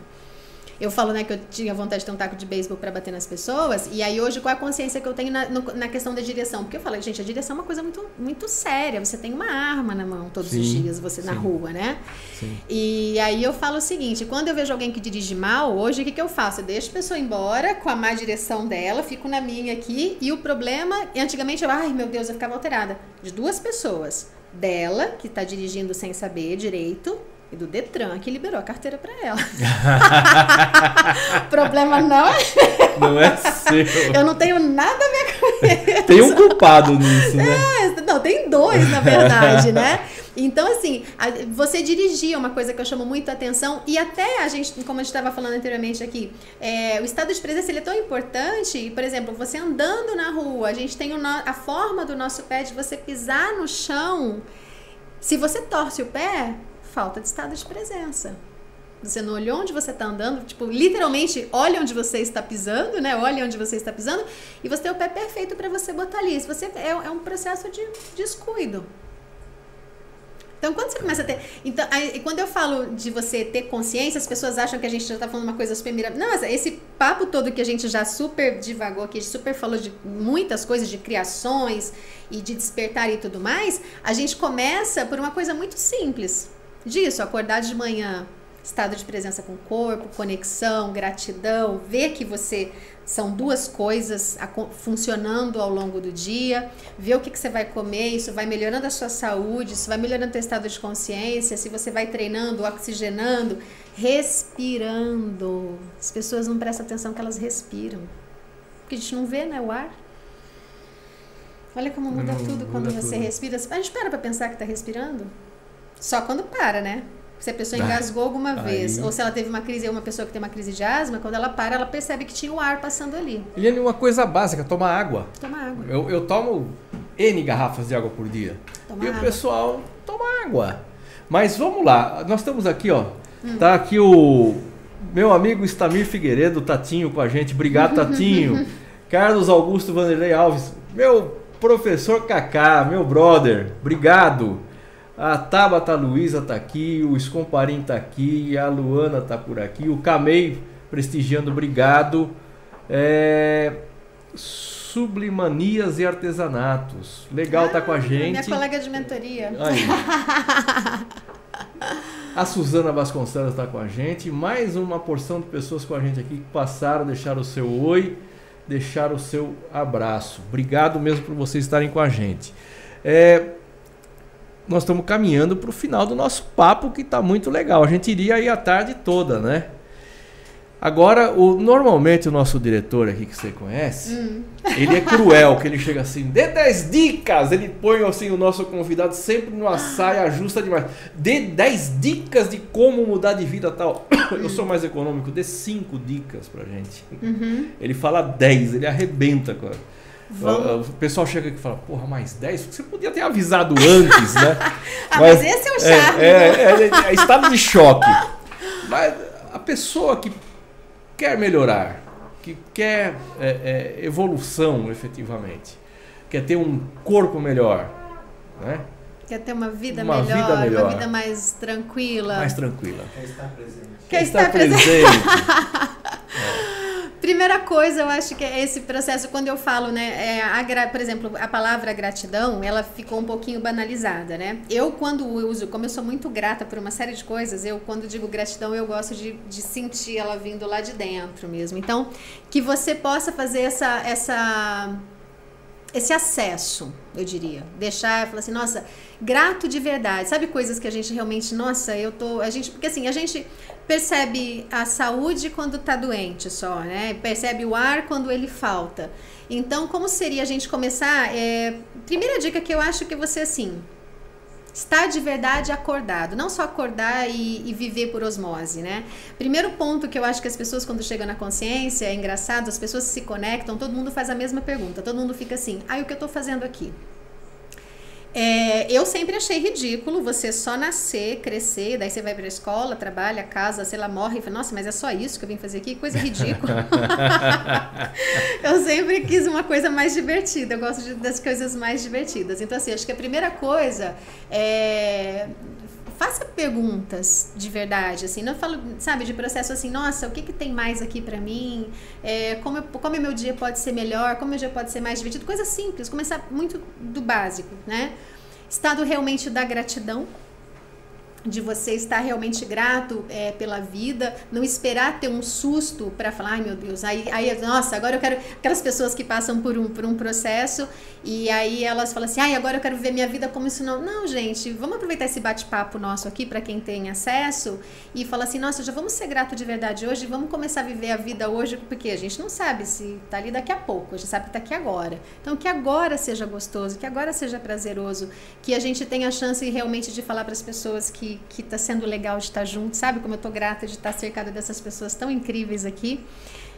Eu falo, né, que eu tinha vontade de ter um taco de beisebol para bater nas pessoas, e aí hoje qual é a consciência que eu tenho na, no, na questão da direção? Porque eu falo, gente, a direção é uma coisa muito, muito séria. Você tem uma arma na mão todos sim, os dias, você sim. na rua, né? Sim. E aí eu falo o seguinte: quando eu vejo alguém que dirige mal, hoje o que, que eu faço? Eu deixo a pessoa embora com a má direção dela, fico na minha aqui, e o problema, antigamente eu, ai meu Deus, eu ficava alterada. De duas pessoas. Dela, que está dirigindo sem saber direito, e do Detran que liberou a carteira para ela. o problema não é Não é seu. Eu não tenho nada a ver com isso. Tem um culpado nisso, né? É, não, tem dois, na verdade, né? Então, assim, você dirigir é uma coisa que eu chamo muito a atenção e até a gente, como a gente estava falando anteriormente aqui, é, o estado de presença ele é tão importante, por exemplo, você andando na rua, a gente tem no, a forma do nosso pé de você pisar no chão. Se você torce o pé, falta de estado de presença. Você não olhou onde você está andando, tipo, literalmente olha onde você está pisando, né? Olha onde você está pisando e você tem o pé perfeito para você botar ali. Se você é, é um processo de descuido. Então, quando você começa a ter. Então, aí, quando eu falo de você ter consciência, as pessoas acham que a gente já está falando uma coisa super mirabolante. Não, esse papo todo que a gente já super divagou aqui, super falou de muitas coisas, de criações e de despertar e tudo mais, a gente começa por uma coisa muito simples. Disso, acordar de manhã, estado de presença com o corpo, conexão, gratidão, ver que você são duas coisas funcionando ao longo do dia, ver o que, que você vai comer, isso vai melhorando a sua saúde, isso vai melhorando o teu estado de consciência, se você vai treinando, oxigenando, respirando. As pessoas não prestam atenção que elas respiram. Porque a gente não vê, né, o ar. Olha como muda não, tudo quando muda você tudo. respira. A gente para pra pensar que tá respirando? Só quando para, né? Se a pessoa engasgou alguma Aí. vez, ou se ela teve uma crise, uma pessoa que tem uma crise de asma, quando ela para, ela percebe que tinha o ar passando ali. Eliane, uma coisa básica, tomar água. Tomar água. Eu, eu tomo N garrafas de água por dia. Toma e água. o pessoal toma água. Mas vamos lá, nós estamos aqui, ó. Hum. Tá aqui o meu amigo Stamir Figueiredo, Tatinho, com a gente. Obrigado, Tatinho. Carlos Augusto Vanderlei Alves, meu professor Kaká, meu brother, obrigado. A Tabata Luiza tá aqui, o Escomparim tá aqui, a Luana tá por aqui, o Camei prestigiando, obrigado. É... Sublimanias e artesanatos. Legal ah, tá com a gente. Minha colega de mentoria. A Suzana Vasconcelos está com a gente. Mais uma porção de pessoas com a gente aqui que passaram, deixaram o seu oi, deixaram o seu abraço. Obrigado mesmo por vocês estarem com a gente. É, nós estamos caminhando para o final do nosso papo, que está muito legal. A gente iria aí a tarde toda, né? Agora, o, normalmente o nosso diretor aqui que você conhece, hum. ele é cruel, que ele chega assim, dê 10 dicas, ele põe assim o nosso convidado sempre numa saia justa demais. Dê 10 dicas de como mudar de vida tal. Eu sou mais econômico, dê 5 dicas pra gente. Uhum. Ele fala 10, ele arrebenta com a... Vamos. O pessoal chega aqui e fala, porra, mais 10? Você podia ter avisado antes, né? ah, mas, mas, esse é o charme. É, é, é, é estado de choque. Mas a pessoa que quer melhorar, que quer é, é, evolução efetivamente, quer ter um corpo melhor, né? Quer ter uma vida, uma melhor, vida melhor, uma vida mais tranquila. Mais tranquila. Quer estar presente. Quer, estar presente. Primeira coisa, eu acho que é esse processo, quando eu falo, né, é, a, por exemplo, a palavra gratidão, ela ficou um pouquinho banalizada, né? Eu, quando uso, como eu sou muito grata por uma série de coisas, eu, quando digo gratidão, eu gosto de, de sentir ela vindo lá de dentro mesmo. Então, que você possa fazer essa, essa esse acesso, eu diria. Deixar, falar assim, nossa, grato de verdade. Sabe coisas que a gente realmente, nossa, eu tô, a gente, porque assim, a gente percebe a saúde quando tá doente só, né? Percebe o ar quando ele falta. Então, como seria a gente começar? É, primeira dica que eu acho que você assim, estar de verdade acordado, não só acordar e, e, viver por osmose, né? Primeiro ponto que eu acho que as pessoas quando chegam na consciência, é engraçado, as pessoas se conectam, todo mundo faz a mesma pergunta, todo mundo fica assim, ah, o que eu estou fazendo aqui? É, eu sempre achei ridículo você só nascer, crescer, daí você vai para a escola, trabalha, casa, sei lá, morre e fala, nossa, mas é só isso que eu vim fazer aqui? Coisa ridícula. eu sempre quis uma coisa mais divertida, eu gosto de, das coisas mais divertidas. Então, assim, acho que a primeira coisa é faça perguntas de verdade, assim, não falo, sabe, de processo assim, nossa, o que, que tem mais aqui para mim, é, como, como meu dia pode ser melhor, como meu dia pode ser mais divertido, coisa simples, começar muito do básico, né? Estado realmente da gratidão, de você estar realmente grato é, pela vida, não esperar ter um susto para falar, ai meu Deus, aí, aí, nossa, agora eu quero. Aquelas pessoas que passam por um, por um processo e aí elas falam assim, ai, agora eu quero viver minha vida como isso não. Não, gente, vamos aproveitar esse bate-papo nosso aqui para quem tem acesso e falar assim, nossa, já vamos ser grato de verdade hoje, vamos começar a viver a vida hoje, porque a gente não sabe se tá ali daqui a pouco, a gente sabe que tá aqui agora. Então, que agora seja gostoso, que agora seja prazeroso, que a gente tenha a chance realmente de falar para as pessoas que que está sendo legal de estar junto, sabe? Como eu estou grata de estar cercada dessas pessoas tão incríveis aqui.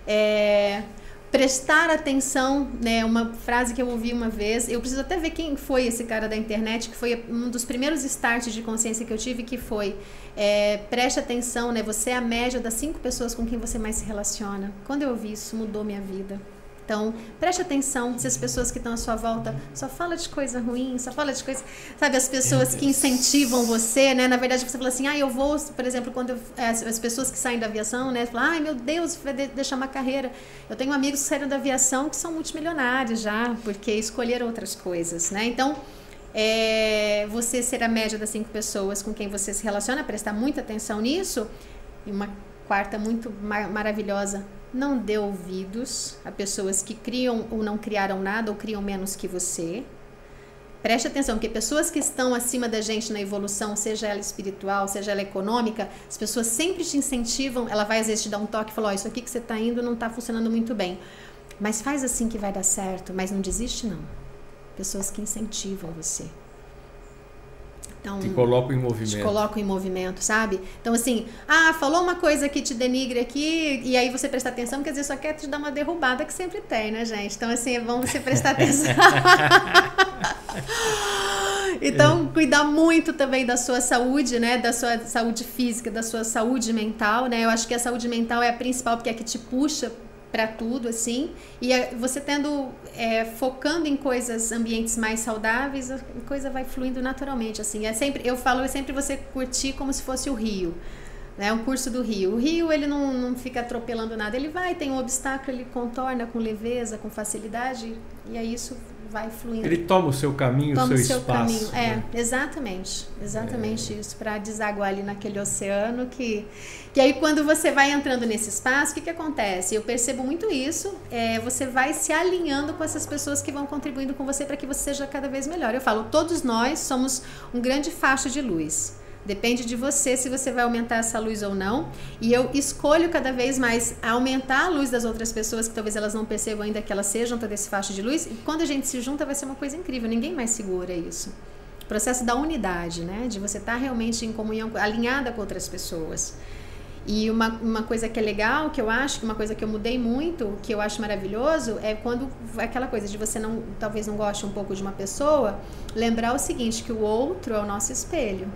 É, prestar atenção, né? Uma frase que eu ouvi uma vez. Eu preciso até ver quem foi esse cara da internet, que foi um dos primeiros starts de consciência que eu tive, que foi é, preste atenção, né? Você é a média das cinco pessoas com quem você mais se relaciona. Quando eu ouvi isso, mudou minha vida. Então, preste atenção se as pessoas que estão à sua volta só fala de coisa ruim, só fala de coisa. Sabe, as pessoas que incentivam você, né? Na verdade, você fala assim, ah, eu vou, por exemplo, quando eu, as, as, pessoas que saem da aviação, né? Falam, ai meu Deus, vai de, deixar uma carreira. Eu tenho amigos que saíram da aviação que são multimilionários já, porque escolheram outras coisas, né? Então, é, você ser a média das cinco pessoas com quem você se relaciona, prestar muita atenção nisso. E uma quarta muito mar maravilhosa, não dê ouvidos a pessoas que criam ou não criaram nada ou criam menos que você. Preste atenção, porque pessoas que estão acima da gente na evolução, seja ela espiritual, seja ela econômica, as pessoas sempre te incentivam. Ela vai às vezes te dar um toque e falar: oh, Isso aqui que você está indo não está funcionando muito bem. Mas faz assim que vai dar certo, mas não desiste, não. Pessoas que incentivam você. Então, te colocam em movimento. Te colocam em movimento, sabe? Então, assim, ah, falou uma coisa que te denigre aqui, e aí você presta atenção, quer dizer, só quer te dar uma derrubada que sempre tem, né, gente? Então, assim, é bom você prestar atenção. então, cuidar muito também da sua saúde, né? Da sua saúde física, da sua saúde mental, né? Eu acho que a saúde mental é a principal, porque é a que te puxa para tudo assim e você tendo é, focando em coisas ambientes mais saudáveis a coisa vai fluindo naturalmente assim. É sempre eu falo é sempre você curtir como se fosse o rio né um curso do rio. O rio ele não, não fica atropelando nada ele vai tem um obstáculo ele contorna com leveza com facilidade e é isso vai fluindo. Ele toma o seu caminho, toma o seu, seu espaço. Caminho. É, exatamente. Exatamente é. isso, para desaguar ali naquele oceano que. Que aí quando você vai entrando nesse espaço, o que, que acontece? Eu percebo muito isso. É, você vai se alinhando com essas pessoas que vão contribuindo com você para que você seja cada vez melhor. Eu falo, todos nós somos um grande faixa de luz. Depende de você se você vai aumentar essa luz ou não. E eu escolho cada vez mais aumentar a luz das outras pessoas, que talvez elas não percebam ainda que elas sejam toda esse faixa de luz. E quando a gente se junta, vai ser uma coisa incrível. Ninguém mais segura isso. O processo da unidade, né? De você estar tá realmente em comunhão, alinhada com outras pessoas. E uma, uma coisa que é legal, que eu acho, que uma coisa que eu mudei muito, que eu acho maravilhoso, é quando aquela coisa de você não, talvez não goste um pouco de uma pessoa, lembrar o seguinte, que o outro é o nosso espelho.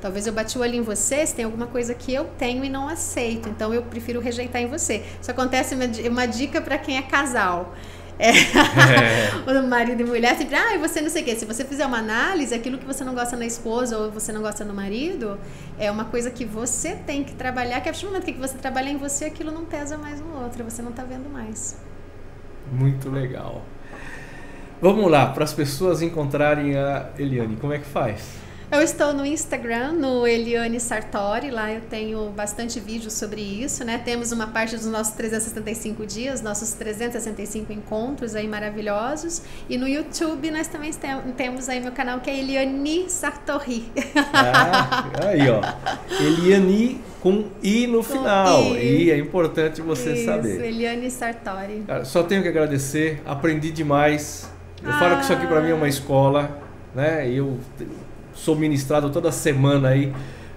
Talvez eu bati o olho em você, se tem alguma coisa que eu tenho e não aceito. Então eu prefiro rejeitar em você. Isso acontece uma, dica para quem é casal. É. É. o marido e mulher sempre, ah, e você não sei o quê. Se você fizer uma análise, aquilo que você não gosta na esposa ou você não gosta no marido, é uma coisa que você tem que trabalhar, que a partir do momento que você trabalha em você, aquilo não pesa mais no outro, você não está vendo mais. Muito legal. Vamos lá, para as pessoas encontrarem a Eliane, como é que faz? Eu estou no Instagram, no Eliane Sartori, lá eu tenho bastante vídeo sobre isso, né? Temos uma parte dos nossos 365 dias, nossos 365 encontros aí maravilhosos. E no YouTube nós também temos aí meu canal que é Eliane Sartori. Ah, aí, ó. Eliane com I no com final. I. I. é importante você isso, saber. Eliane Sartori. Cara, só tenho que agradecer, aprendi demais. Eu ah. falo que isso aqui para mim é uma escola, né? Eu sou ministrado toda semana aí,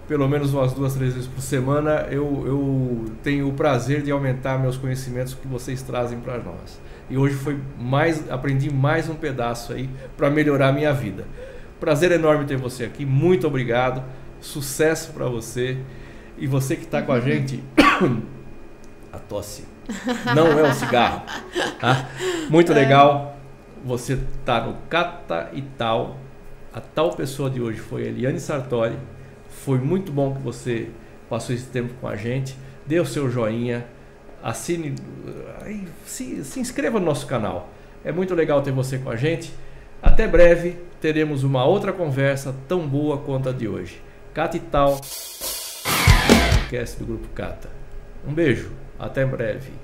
pelo menos umas duas, três vezes por semana, eu, eu tenho o prazer de aumentar meus conhecimentos que vocês trazem para nós. E hoje foi mais, aprendi mais um pedaço aí para melhorar a minha vida. Prazer enorme ter você aqui, muito obrigado, sucesso para você e você que está com a gente, a tosse não é um cigarro, tá? Muito é. legal. Você tá no Cata e Tal a tal pessoa de hoje foi Eliane Sartori. Foi muito bom que você passou esse tempo com a gente. Dê o seu joinha, assine, se, se inscreva no nosso canal. É muito legal ter você com a gente. Até breve teremos uma outra conversa tão boa quanto a de hoje. Cata e Tal, podcast do Grupo Cata. Um beijo, até breve.